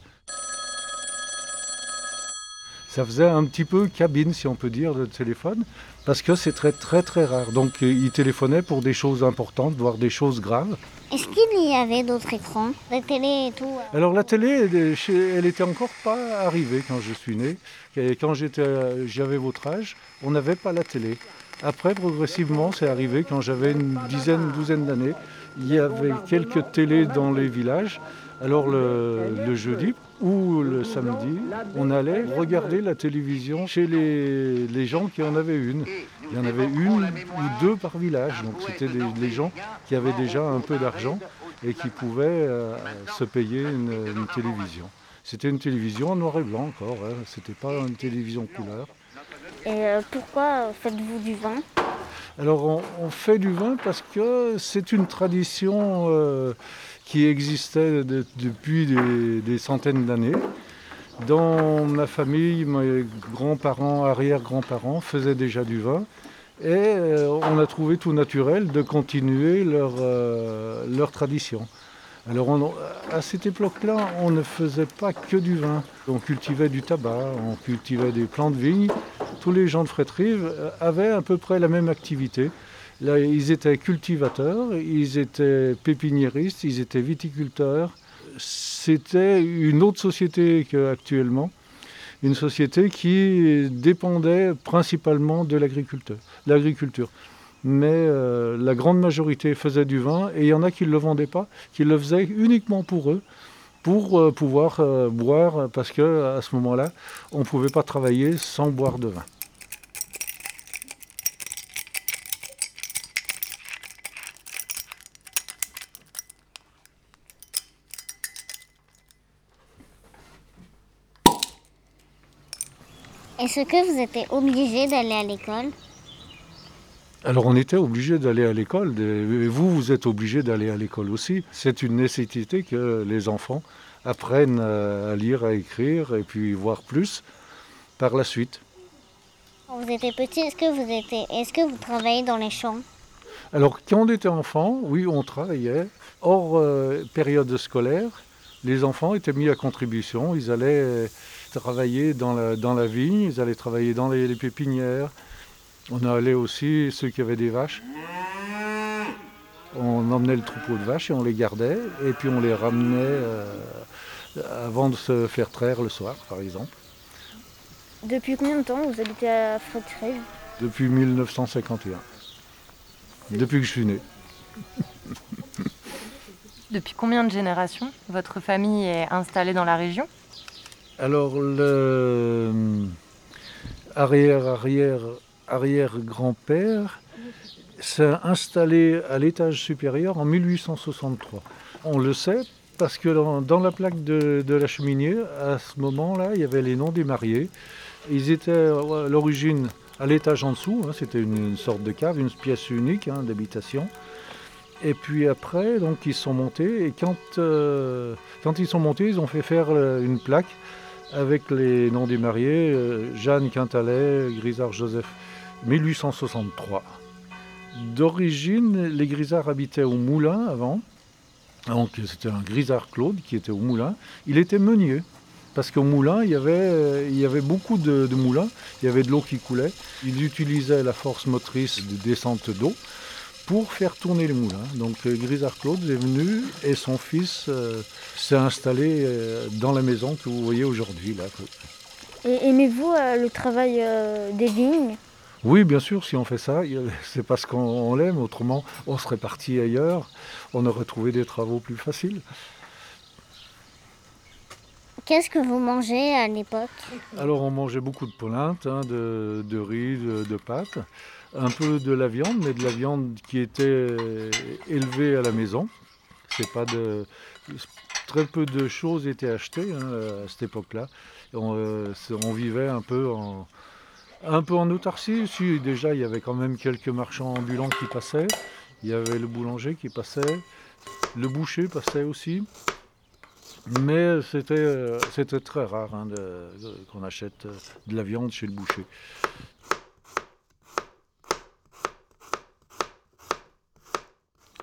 Ça faisait un petit peu cabine, si on peut dire, de téléphone, parce que c'est très très très rare. Donc euh, ils téléphonaient pour des choses importantes, voire des choses graves. Est-ce qu'il y avait d'autres écrans Des télé et tout euh? Alors la télé, elle, est chez- elle était encore pas arrivée quand je suis né. Et quand euh, j'avais votre âge, on n'avait pas la télé. Après, progressivement, c'est arrivé quand j'avais une dizaine, une douzaine d'années. Il y avait quelques télés dans les villages. Alors le, le jeudi ou le samedi, on allait regarder la télévision chez les, les gens qui en avaient une. Il y en avait une ou deux par village. Donc c'était des, les gens qui avaient déjà un peu d'argent et qui pouvaient euh, se payer une, une télévision. C'était une télévision en noir et blanc encore, hein. c'était pas une télévision couleur. Et euh, pourquoi faites-vous du vin? Alors on, on fait du vin parce que c'est une tradition euh, qui existait de- depuis des, centaines d'années. Dans ma famille, mes grands-parents, arrière-grands-parents faisaient déjà du vin et euh, on a trouvé tout naturel de continuer leur, euh, tradition. Alors à cette époque-là, on ne faisait pas que du vin. On cultivait du tabac, on cultivait des plants de vigne. Tous les gens de Fréterive euh, avaient à peu près la même activité. Ils étaient cultivateurs, ils étaient pépiniéristes, ils étaient viticulteurs. C'était une autre société qu'actuellement, une société qui dépendait principalement de l'agriculture. Mais euh, la grande majorité faisait du vin et il y en a qui ne le vendaient pas, qui le faisaient uniquement pour eux, pour euh, pouvoir euh, boire, parce qu'à ce moment-là, on ne pouvait pas travailler sans boire de vin. Est-ce que vous étiez obligé d'aller à l'école? Alors on était obligé d'aller à l'école, et vous, vous êtes obligé d'aller à l'école aussi. C'est une nécessité que les enfants apprennent à lire, à écrire et puis voir plus par la suite. Quand vous étiez petit, est-ce que vous étiez, est-ce que vous travaillez dans les champs? Alors quand on était enfant, oui, on travaillait. Hors euh, période scolaire, les enfants étaient mis à contribution. Ils allaient travailler dans la, dans la vigne, ils allaient travailler dans les, les pépinières. On allait aussi, ceux qui avaient des vaches, on emmenait le troupeau de vaches et on les gardait. Et puis on les ramenait euh, avant de se faire traire le soir, par exemple. Depuis combien de temps vous habitez à Frédéric Depuis 1951. Depuis que je suis né. Depuis combien de générations votre famille est installée dans la région? Alors, le arrière, arrière, arrière-grand-père s'est installé à l'étage supérieur en 1863. On le sait parce que dans, la plaque de, la cheminée, à ce moment-là, il y avait les noms des mariés. Ils étaient à l'origine à l'étage en dessous, hein, c'était une, sorte de cave, une pièce unique hein, d'habitation. Et puis après, donc ils sont montés et quand, euh, quand ils sont montés, ils ont fait faire une plaque avec les noms des mariés euh, Jeanne Quintalet, Grisard Joseph, 1863. D'origine, les Grisards habitaient au Moulin avant. Donc c'était un Grisard Claude qui était au Moulin. Il était meunier parce qu'au moulin, il y, avait, avait beaucoup de, de moulins, il y avait de l'eau qui coulait. Il utilisait la force motrice de descente d'eau pour faire tourner les moulins. Donc Grisard Claude est venu et son fils euh, s'est installé euh, dans la maison que vous voyez aujourd'hui. là. Et aimez-vous euh, le travail euh, des vignes? Oui, bien sûr, si on fait ça, c'est parce qu'on l'aime, autrement on serait parti ailleurs, on aurait trouvé des travaux plus faciles. Qu'est-ce que vous mangez à l'époque? Alors on mangeait beaucoup de polenta, hein, de, de, riz, de, de pâtes, un peu de la viande, mais de la viande qui était élevée à la maison. C'est pas très peu de choses étaient achetées hein, à cette époque-là. On, euh, vivait un peu en autarcie. Si déjà il y avait quand même quelques marchands ambulants qui passaient, il y avait le boulanger qui passait, le boucher passait aussi. Mais c'était, c'était très rare hein, qu'on achète de la viande chez le boucher.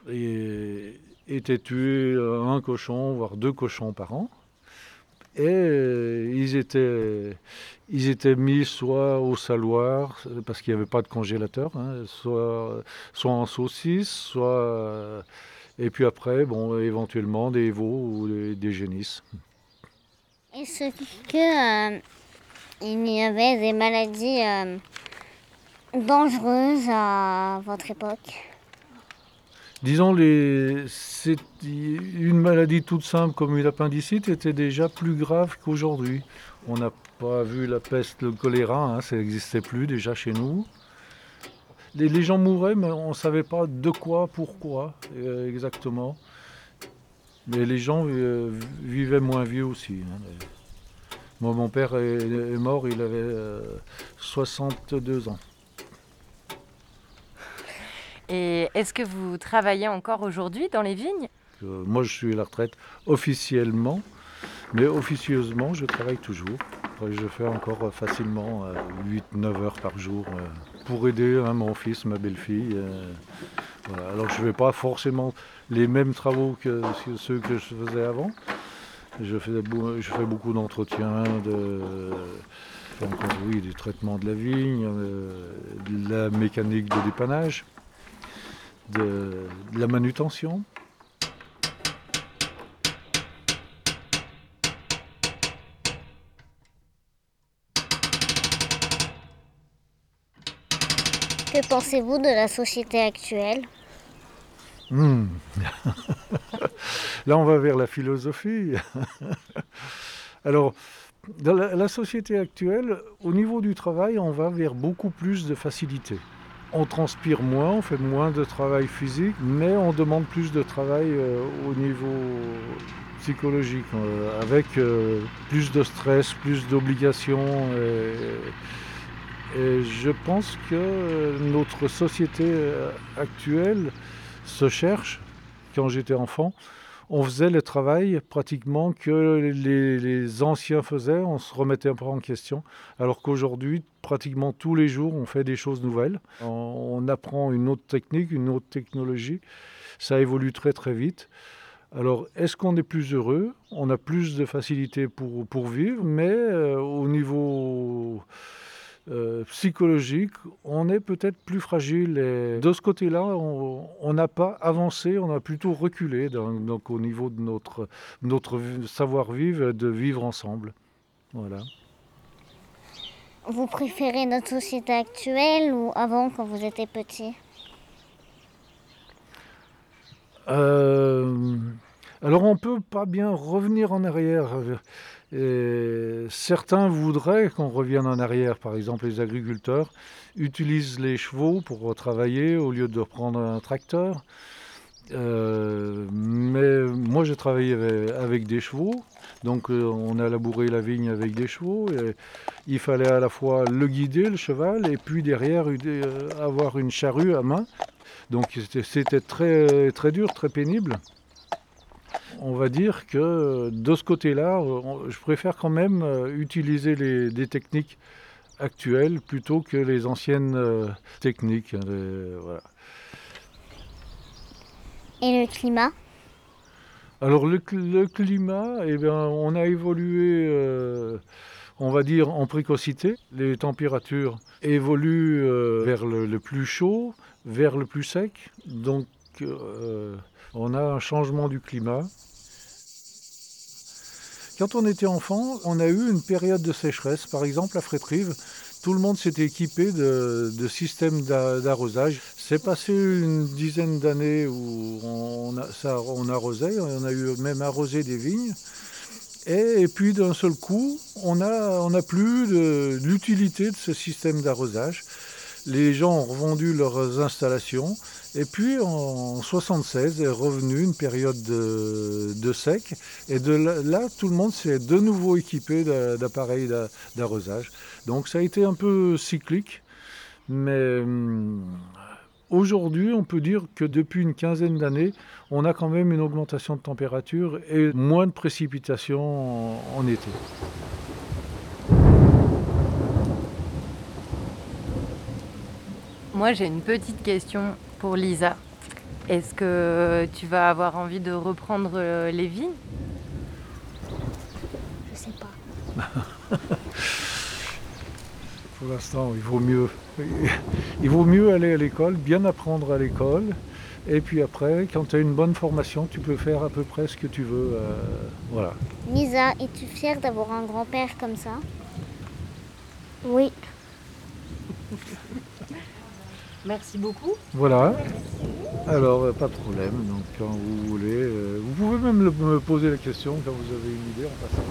Et était tué un cochon, voire deux cochons par an. Et ils étaient, ils étaient mis soit au saloir, parce qu'il n'y avait pas de congélateur, hein, soit, en saucisse, soit et puis après, bon, éventuellement des veaux ou des, des génisses. Est-ce que euh, il y avait des maladies euh, dangereuses à votre époque? Disons, les, une maladie toute simple comme une appendicite était déjà plus grave qu'aujourd'hui. On n'a pas vu la peste, le choléra, hein, ça n'existait plus déjà chez nous les, gens mouraient, mais on ne savait pas de quoi, pourquoi euh, exactement. Mais les gens euh, vivaient moins vieux aussi. Hein. Moi, mon père est, mort, il avait euh, 62 ans. Et est-ce que vous travaillez encore aujourd'hui dans les vignes? Euh, Moi, je suis à la retraite officiellement, mais officieusement, je travaille toujours. Je fais encore facilement 8-9 heures par jour euh, pour aider hein, mon fils, ma belle-fille. euh. Alors je ne fais pas forcément les mêmes travaux que ceux que je faisais avant. Je fais, beaucoup d'entretien, de, oui, du traitement de la vigne, euh, de la mécanique de dépannage, de, de la manutention. Que pensez-vous de la société actuelle? Hmm. Là, on va vers la philosophie. Alors, dans la, la, société actuelle, au niveau du travail, on va vers beaucoup plus de facilité. On transpire moins, on fait moins de travail physique, mais on demande plus de travail euh, au niveau psychologique, euh, avec euh, plus de stress, plus d'obligations. Et, je pense que notre société actuelle se cherche. Quand j'étais enfant, on faisait le travail pratiquement que les, anciens faisaient, on se remettait un peu en question, alors qu'aujourd'hui, pratiquement tous les jours, on fait des choses nouvelles. On, on apprend une autre technique, une autre technologie. Ça évolue très très vite. Alors, est-ce qu'on est plus heureux? On a plus de facilité pour, pour vivre, mais euh, au niveau euh, psychologique, on est peut-être plus fragile. Et de ce côté-là, on n'a pas avancé, on a plutôt reculé donc, donc au niveau de notre, notre savoir-vivre, de vivre ensemble. Voilà. Vous préférez notre société actuelle ou avant quand vous étiez petit? Euh, alors on peut pas bien revenir en arrière. Et certains voudraient qu'on revienne en arrière. Par exemple, les agriculteurs utilisent les chevaux pour travailler au lieu de reprendre un tracteur. Euh, mais moi, j'ai travaillé avec, des chevaux. Donc, euh, on a labouré la vigne avec des chevaux. Il fallait à la fois le guider, le cheval, et puis derrière, euh, avoir une charrue à main. Donc, c'était- c'était très, très dur, très pénible. On va dire que de ce côté-là, on- je préfère quand même euh, utiliser les, des techniques actuelles plutôt que les anciennes euh, techniques. hein, les- voilà. Et le climat? Alors le, cl- le climat, eh bien, on a évolué, euh, on va dire, en précocité. Les températures évoluent euh, vers le, le plus chaud, vers le plus sec. Donc euh, on a un changement du climat. Quand on était enfant, on a eu une période de sécheresse. Par exemple, à Frétrive, tout le monde s'était équipé de, systèmes d'a- d'arrosage. C'est passé une dizaine d'années où on, arrosait, on a eu même arrosé des vignes. Et, puis d'un seul coup, on n'a plus l'utilité de ce système d'arrosage. Les gens ont revendu leurs installations. Et puis en 76 est revenue une période de, sec. Et de là, tout le monde s'est de nouveau équipé d'a- d'appareils d'a- d'arrosage. Donc ça a été un peu cyclique. Mais hum, aujourd'hui, on peut dire que depuis une quinzaine d'années, on a quand même une augmentation de température et moins de précipitations en été. Moi, j'ai une petite question pour Lisa. Est-ce que tu vas avoir envie de reprendre euh, les vignes? Je sais pas. Pour l'instant, il vaut mieux, il vaut mieux aller à l'école, bien apprendre à l'école. Et puis après, quand tu as une bonne formation, tu peux faire à peu près ce que tu veux. euh, voilà. Lisa, es-tu fière d'avoir un grand-père comme ça? Oui. Merci beaucoup. Voilà. Alors, euh, pas de problème. Donc, quand vous voulez, euh, vous pouvez même me poser la question quand vous avez une idée en passant.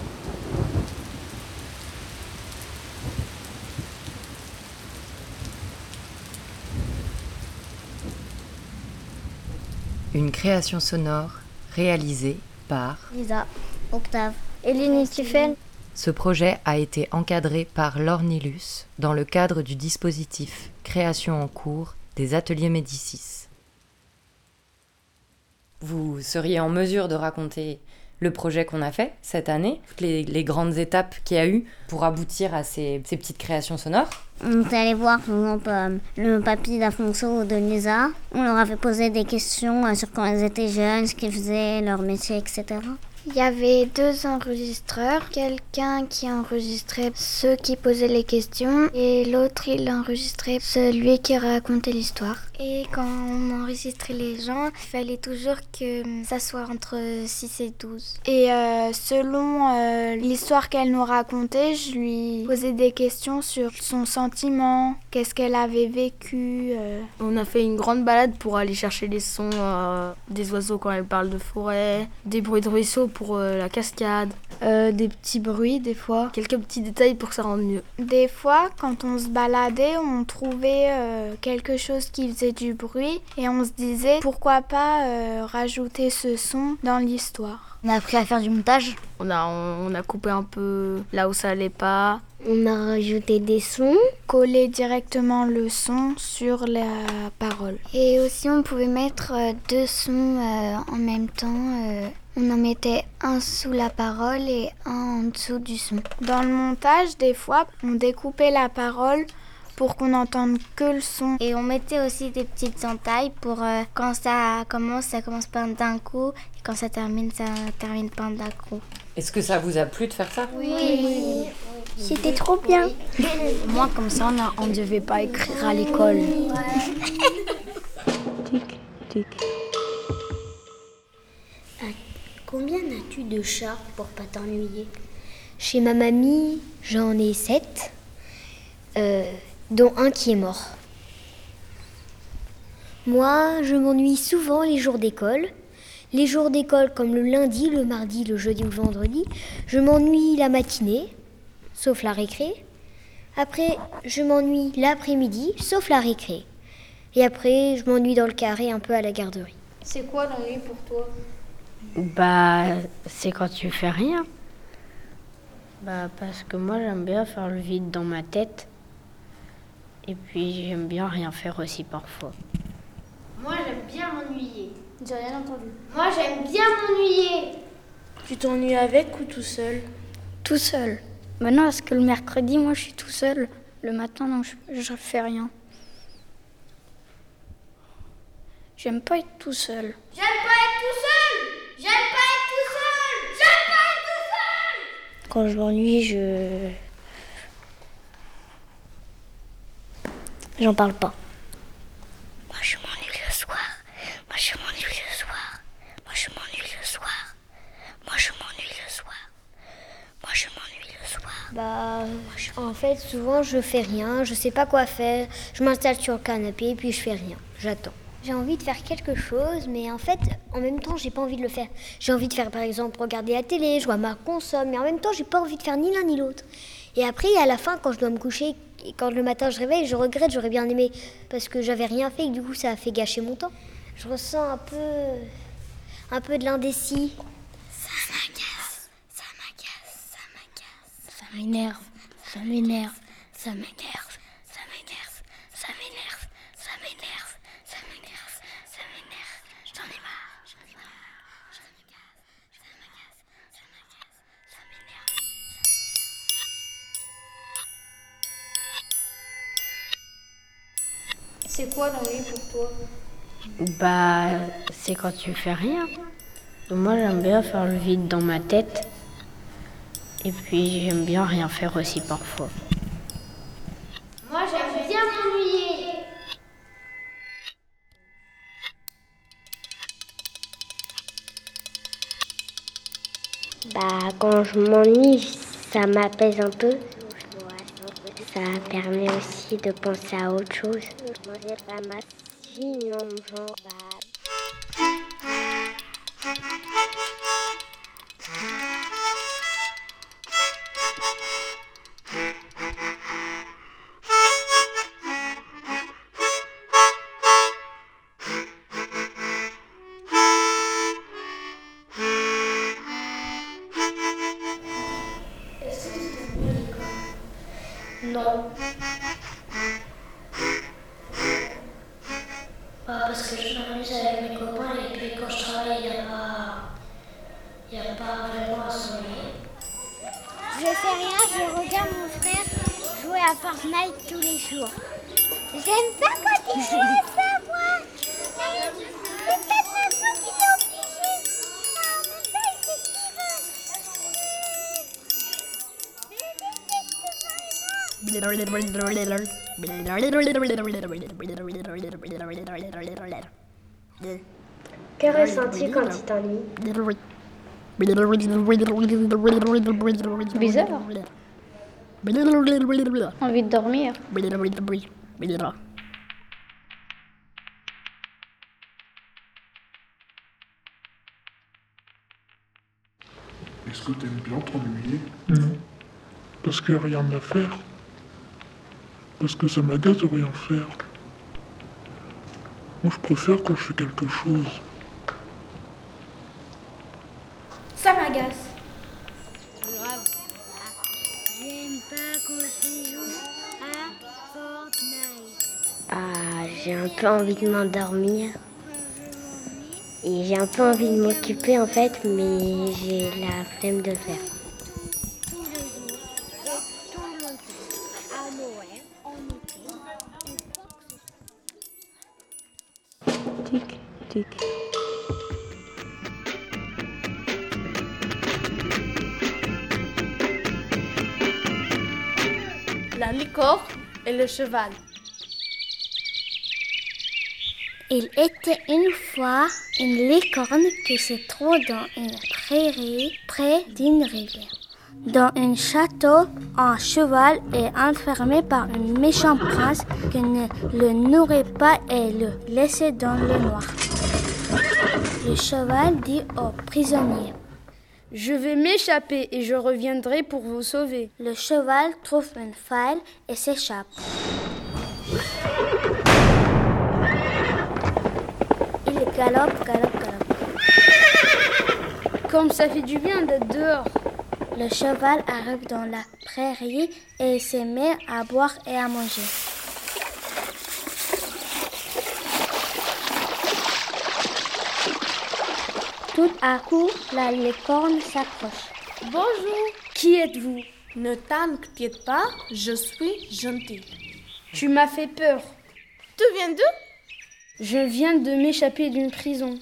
Une création sonore réalisée par... Lisa, Octave, Eline et Stephen. Ce projet a été encadré par l'Ornilus dans le cadre du dispositif Création en cours des ateliers Médicis. Vous seriez en mesure de raconter le projet qu'on a fait cette année, toutes les, les grandes étapes qu'il y a eu pour aboutir à ces, ces petites créations sonores? On est allé voir par exemple euh, le papy d'Afonso ou de Lisa. On leur avait posé des questions euh, sur quand ils étaient jeunes, ce qu'ils faisaient, leur métier, etc. Il y avait deux enregistreurs, quelqu'un qui enregistrait ceux qui posaient les questions et l'autre il enregistrait celui qui racontait l'histoire. Et quand on enregistrait les gens, il fallait toujours que ça soit entre 6 et 12. Et euh, selon euh, l'histoire qu'elle nous racontait, je lui posais des questions sur son sentiment, qu'est-ce qu'elle avait vécu. euh. On a fait une grande balade pour aller chercher les sons des oiseaux quand elles parlent de forêt, des bruits de ruisseau pour la cascade, des petits bruits des fois. quelques petits détails pour que ça rende mieux. Des fois, quand on se baladait, on trouvait quelque chose qui faisait faisait du bruit et on se disait pourquoi pas euh, rajouter ce son dans l'histoire. On a appris à faire du montage. On a, on, a coupé un peu là où ça allait pas. On a rajouté des sons. Coller directement le son sur la parole. Et aussi on pouvait mettre euh, deux sons euh, en même temps. On en mettait un sous la parole et un en dessous du son. Dans le montage, des fois, on découpait la parole pour qu'on n'entende que le son. Et on mettait aussi des petites entailles pour euh, quand ça commence, ça commence pas d'un coup, et quand ça termine, ça termine pas d'un coup. Est-ce que ça vous a plu de faire ça? Oui. C'était trop bien. Moi, comme ça, on ne devait pas écrire à l'école. tic, tic. Combien as-tu de chats pour pas t'ennuyer? Chez ma mamie, j'en ai sept, euh, dont un qui est mort. Moi, je m'ennuie souvent les jours d'école. Les jours d'école comme le lundi, le mardi, le jeudi ou le vendredi, je m'ennuie la matinée, sauf la récré. Après, je m'ennuie l'après-midi, sauf la récré. Et après, je m'ennuie dans le carré un peu à la garderie. C'est quoi l'ennui pour toi? Bah, c'est quand tu fais rien. Bah, parce que moi, j'aime bien faire le vide dans ma tête. Et puis, j'aime bien rien faire aussi parfois. Moi, j'aime bien m'ennuyer. J'ai rien entendu. Moi, j'aime bien m'ennuyer. Tu t'ennuies avec ou tout seul? Tout seul. Bah non, parce que le mercredi, moi, je suis tout seul. Le matin, non, je, je fais rien. J'aime pas être tout seul. J'aime pas être tout seul J'aime pas être tout seul J'aime pas être tout seul Quand je m'ennuie, je. J'en parle pas. Moi, je m'ennuie le soir. Moi, je m'ennuie le soir. Moi, je m'ennuie le soir. Moi, je m'ennuie le soir. Moi, je m'ennuie le soir. Bah, en fait, souvent, je fais rien. Je sais pas quoi faire. Je m'installe sur le canapé et puis je fais rien. J'attends. J'ai envie de faire quelque chose, mais en fait, en même temps, j'ai pas envie de le faire. J'ai envie de faire, par exemple, regarder la télé, jouer à ma console, mais en même temps, j'ai pas envie de faire ni l'un ni l'autre. Et après, à la fin, quand je dois me coucher, et quand le matin je réveille, je regrette, j'aurais bien aimé, parce que j'avais rien fait, et du coup, ça a fait gâcher mon temps. Je ressens un peu, un peu de l'indécis. Ça m'agace, ça m'agace, ça m'agace. Ça m'énerve, ça m'énerve, ça m'énerve, C'est quoi l'ennui pour toi Bah, c'est quand tu fais rien. Moi, j'aime bien faire le vide dans ma tête. Et puis, j'aime bien rien faire aussi parfois. Moi, j'aime bien m'ennuyer. Bah, quand je m'ennuie, ça m'apaise un peu. Ça permet aussi de penser à autre chose. Que ressens-tu quand tu t'ennuies Bizarre. Envie de dormir. Est-ce que t'aimes bien t'ennuyer? Non. Parce qu'il n'y a rien à faire. Parce que ça m'agace de rien faire. Moi, je préfère quand je fais quelque chose. Ça m'agace. J'aime pas quand à Fortnite. Ah, j'ai un peu envie de m'endormir. Et j'ai un peu envie de m'occuper en fait, mais j'ai la flemme de le faire. Le cheval. Il était une fois une licorne qui se trouve dans une prairie près d'une rivière. Dans un château, un cheval est enfermé par un méchant prince qui ne le nourrit pas et le laissait dans le noir. Le cheval dit au prisonnier Je vais m'échapper et je reviendrai pour vous sauver. Le cheval trouve une faille et s'échappe. Il galope, galope, galope. Comme ça fait du bien d'être dehors. Le cheval arrive dans la prairie et se met à boire et à manger. Tout à coup, la licorne s'approche. Bonjour. Qui êtes-vous? Ne t'inquiète pas, je suis gentil. Tu m'as fait peur. Tu viens d'où? Je viens de m'échapper d'une prison.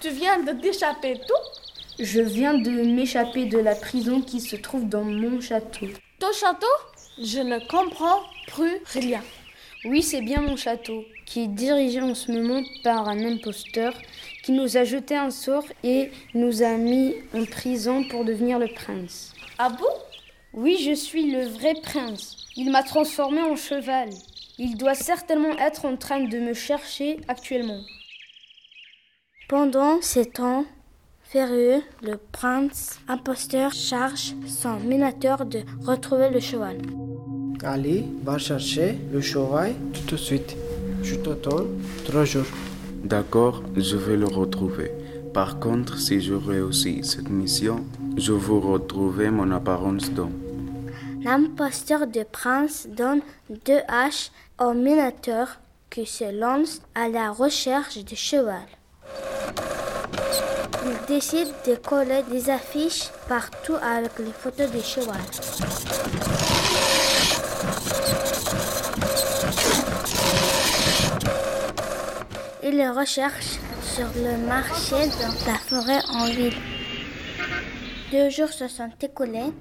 Tu viens de t'échapper tout Je viens de m'échapper de la prison qui se trouve dans mon château. Ton château? Je ne comprends plus rien. Oui, c'est bien mon château, qui est dirigé en ce moment par un imposteur qui nous a jeté un sort et nous a mis en prison pour devenir le prince. Ah bon? Oui, je suis le vrai prince. Il m'a transformé en cheval. Il doit certainement être en train de me chercher actuellement. Pendant ces temps férieux, le prince imposteur charge son minateur de retrouver le cheval. Ali va chercher le cheval tout de suite. Je t'attends trois jours. D'accord, je vais le retrouver. Par contre, si je réussis cette mission, je vous retrouver mon apparence d'homme. L'imposteur du prince donne deux haches au minateur qui se lance à la recherche du cheval. Il décide de coller des affiches partout avec les photos du cheval. Il le recherche sur le marché dans la forêt en ville. Deux jours se sont écoulés.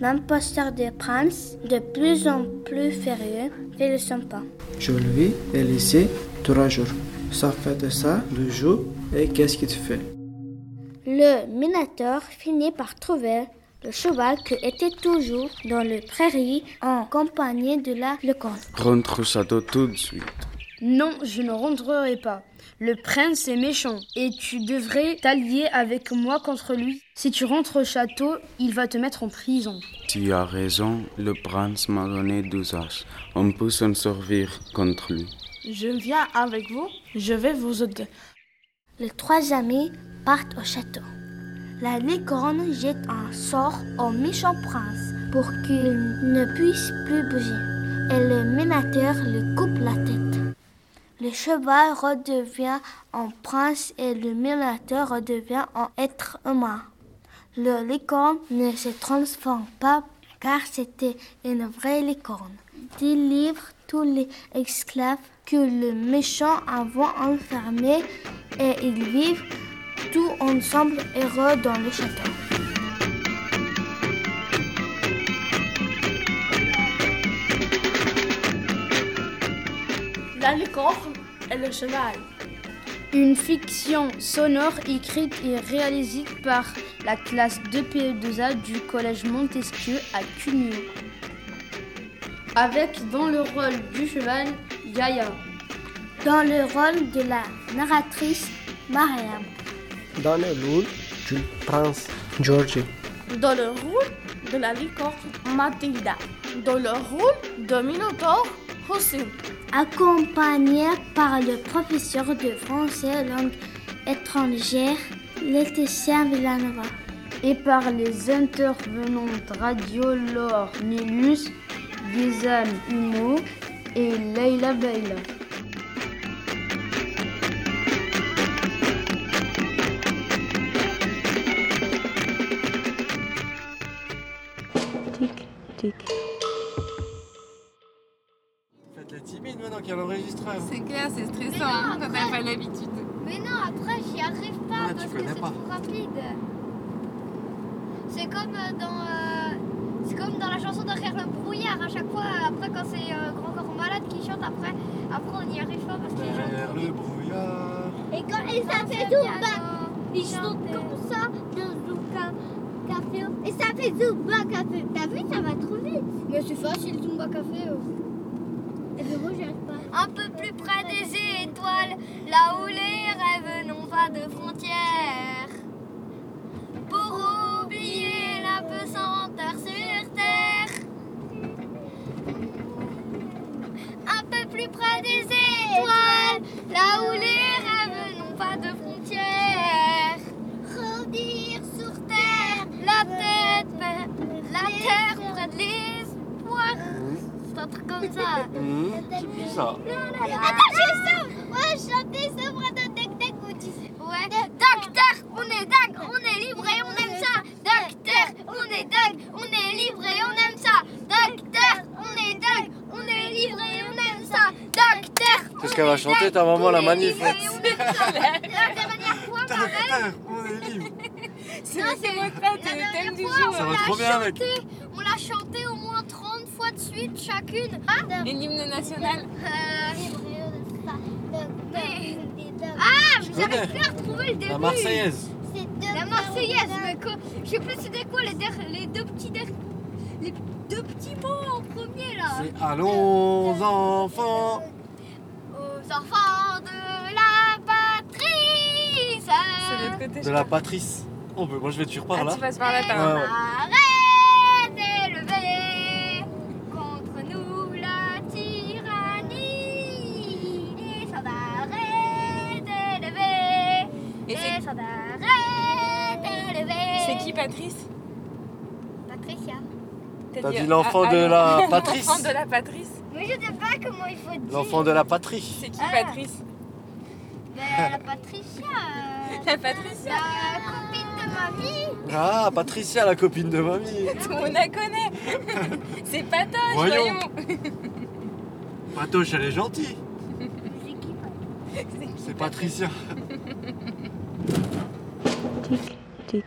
L'imposteur du prince, de plus en plus furieux, fait le son pas. Je lui ai laissé trois jours. Ça fait de ça deux jours. Et qu'est-ce qu'il fait? Le minateur finit par trouver le cheval qui était toujours dans le prairie en compagnie de la licorne. Rentre au château tout de suite. Non, je ne rentrerai pas. Le prince est méchant et tu devrais t'allier avec moi contre lui. Si tu rentres au château, il va te mettre en prison. Tu as raison, le prince m'a donné deux haches. On peut s'en servir contre lui. Je viens avec vous, je vais vous aider. Les trois amis partent au château. La licorne jette un sort au méchant prince pour qu'il ne puisse plus bouger. Et le minateur lui coupe la tête. Le cheval redevient en prince et le minateur redevient en être humain. Le licorne ne se transforme pas car c'était une vraie licorne. Il livre tous les esclaves que le méchant avait enfermés et ils vivent tous ensemble heureux dans le château. La licorne et le cheval. Une fiction sonore écrite et réalisée par la classe 2PE2A du collège Montesquieu à Cugno. Avec dans le rôle du cheval Yaya. Dans le rôle de la narratrice Mariam. Dans le rôle du prince Georgie. Dans le rôle de la licorne Mathilda. Dans le rôle de Accompagné par le professeur de français langue étrangère, Laetitia Villanova. Et par les intervenantes radio Laure Nilus, Gizan Humo et Leila Beila. C'est clair, c'est stressant hein, quand t'as pas l'habitude. Mais non, après, j'y arrive pas parce que c'est trop rapide. C'est comme euh, dans. euh, c'est comme dans la chanson derrière le brouillard. À chaque fois, après, quand c'est euh, Grand Corps Malade qui chante, après, après on n'y arrive pas parce que les gens. Derrière le brouillard. Et quand ils ça fait Zumba. Ils chantent comme ça dans Zumba Café. Et ça fait Zumba Café. T'as vu, ça va trop vite. Mais c'est facile, Zumba Café. euh. Et puis moi. Un peu plus près des étoiles, là où les rêves n'ont pas de frontières. Pour oublier la pesanteur sur terre. Un peu plus près des étoiles, là où les rêves n'ont pas de frontières. Revenir sur terre, la tête, la terre. C'est un truc comme ça. Mmh, c'est plus ça. Attends, je sauve Ouais, chanter ce bras de Tac Tac. Ouais. Docteur, on est dingue, on est libre et on aime ça. Docteur, on est dingue, on est libre et on aime ça. Docteur, on est dingue, on est libre et on aime ça. Docteur, C'est ce qu'elle va chanter ta maman la manif. manière quoi, pareil On est libre. C'est c'est votre fête, c'est le thème du jour. Ça va on trop l'a bien, mec. chanté, on l'a chanté au moins 30 fois de suite chacune. Ah, Et l'hymne national euh, Ah, mais j'arrive plus à retrouver le début. La Marseillaise. La Marseillaise, mais quoi Je sais plus c'était quoi les, der- les deux petits der- les deux petits mots en premier là. C'est allons enfants. Aux enfants de la patrie. C'est l'autre côté. De la Patrice. Oh, moi je vais te par Ah, là. tu passes par là, t'as Ouais, un- ouais. T'as dit l'enfant de la Patrice. L'enfant de la Patrice. Mais je sais pas comment il faut dire. L'enfant de la patrie. C'est qui Ah. Patrice Ben, la Patricia. euh, La Patricia. La copine de mamie. Ah, Patricia, la copine de mamie. Tout le monde la connaît. C'est Patoche, Voyons. voyons. Patoche, elle est gentille. C'est Patricia. Tic, tic.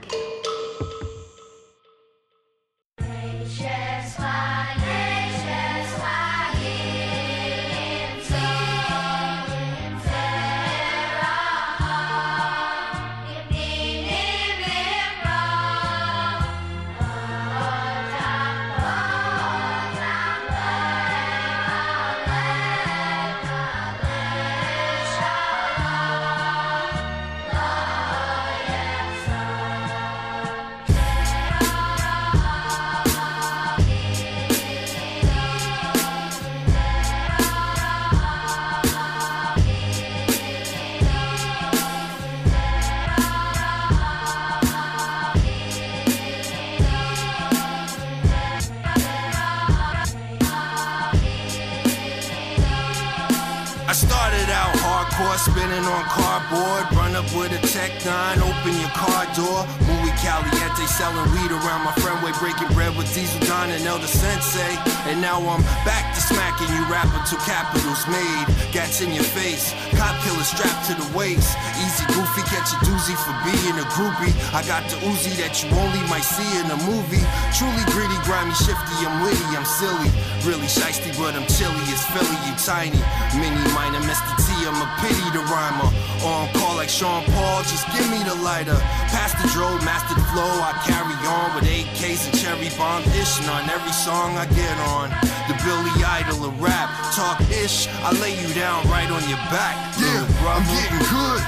On cardboard. Run up with a tech nine, open your car door. Muy caliente, selling weed around my friend way, breaking bread with Diesel Don and Elder Sensei. And now I'm back to smacking you, rapper till capitals made. Gats in your face, cop killer strapped to the waist. Easy goofy, catch a doozy for being a groupie. I got the Uzi that you only might see in a movie. Truly gritty, grimy, shifty, I'm witty, I'm silly. Really shiesty, but I'm chilly as Philly, you tiny. Mini minor, Mr. I'm a pity the rhymer. On call like Sean Paul, just give me the lighter. Pass the dro, master the flow, I carry on with AKs and cherry bomb dishing on every song I get on. The Billy Idol of rap, talk ish, I lay you down right on your back. Yeah, I'm getting good,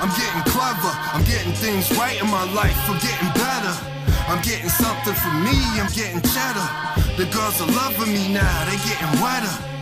I'm getting clever, I'm getting things right in my life, I'm getting better. I'm getting something for me, I'm getting cheddar. The girls are loving me now, they getting wetter.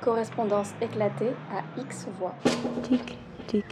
Correspondance éclatée à X voix. Tic, tic.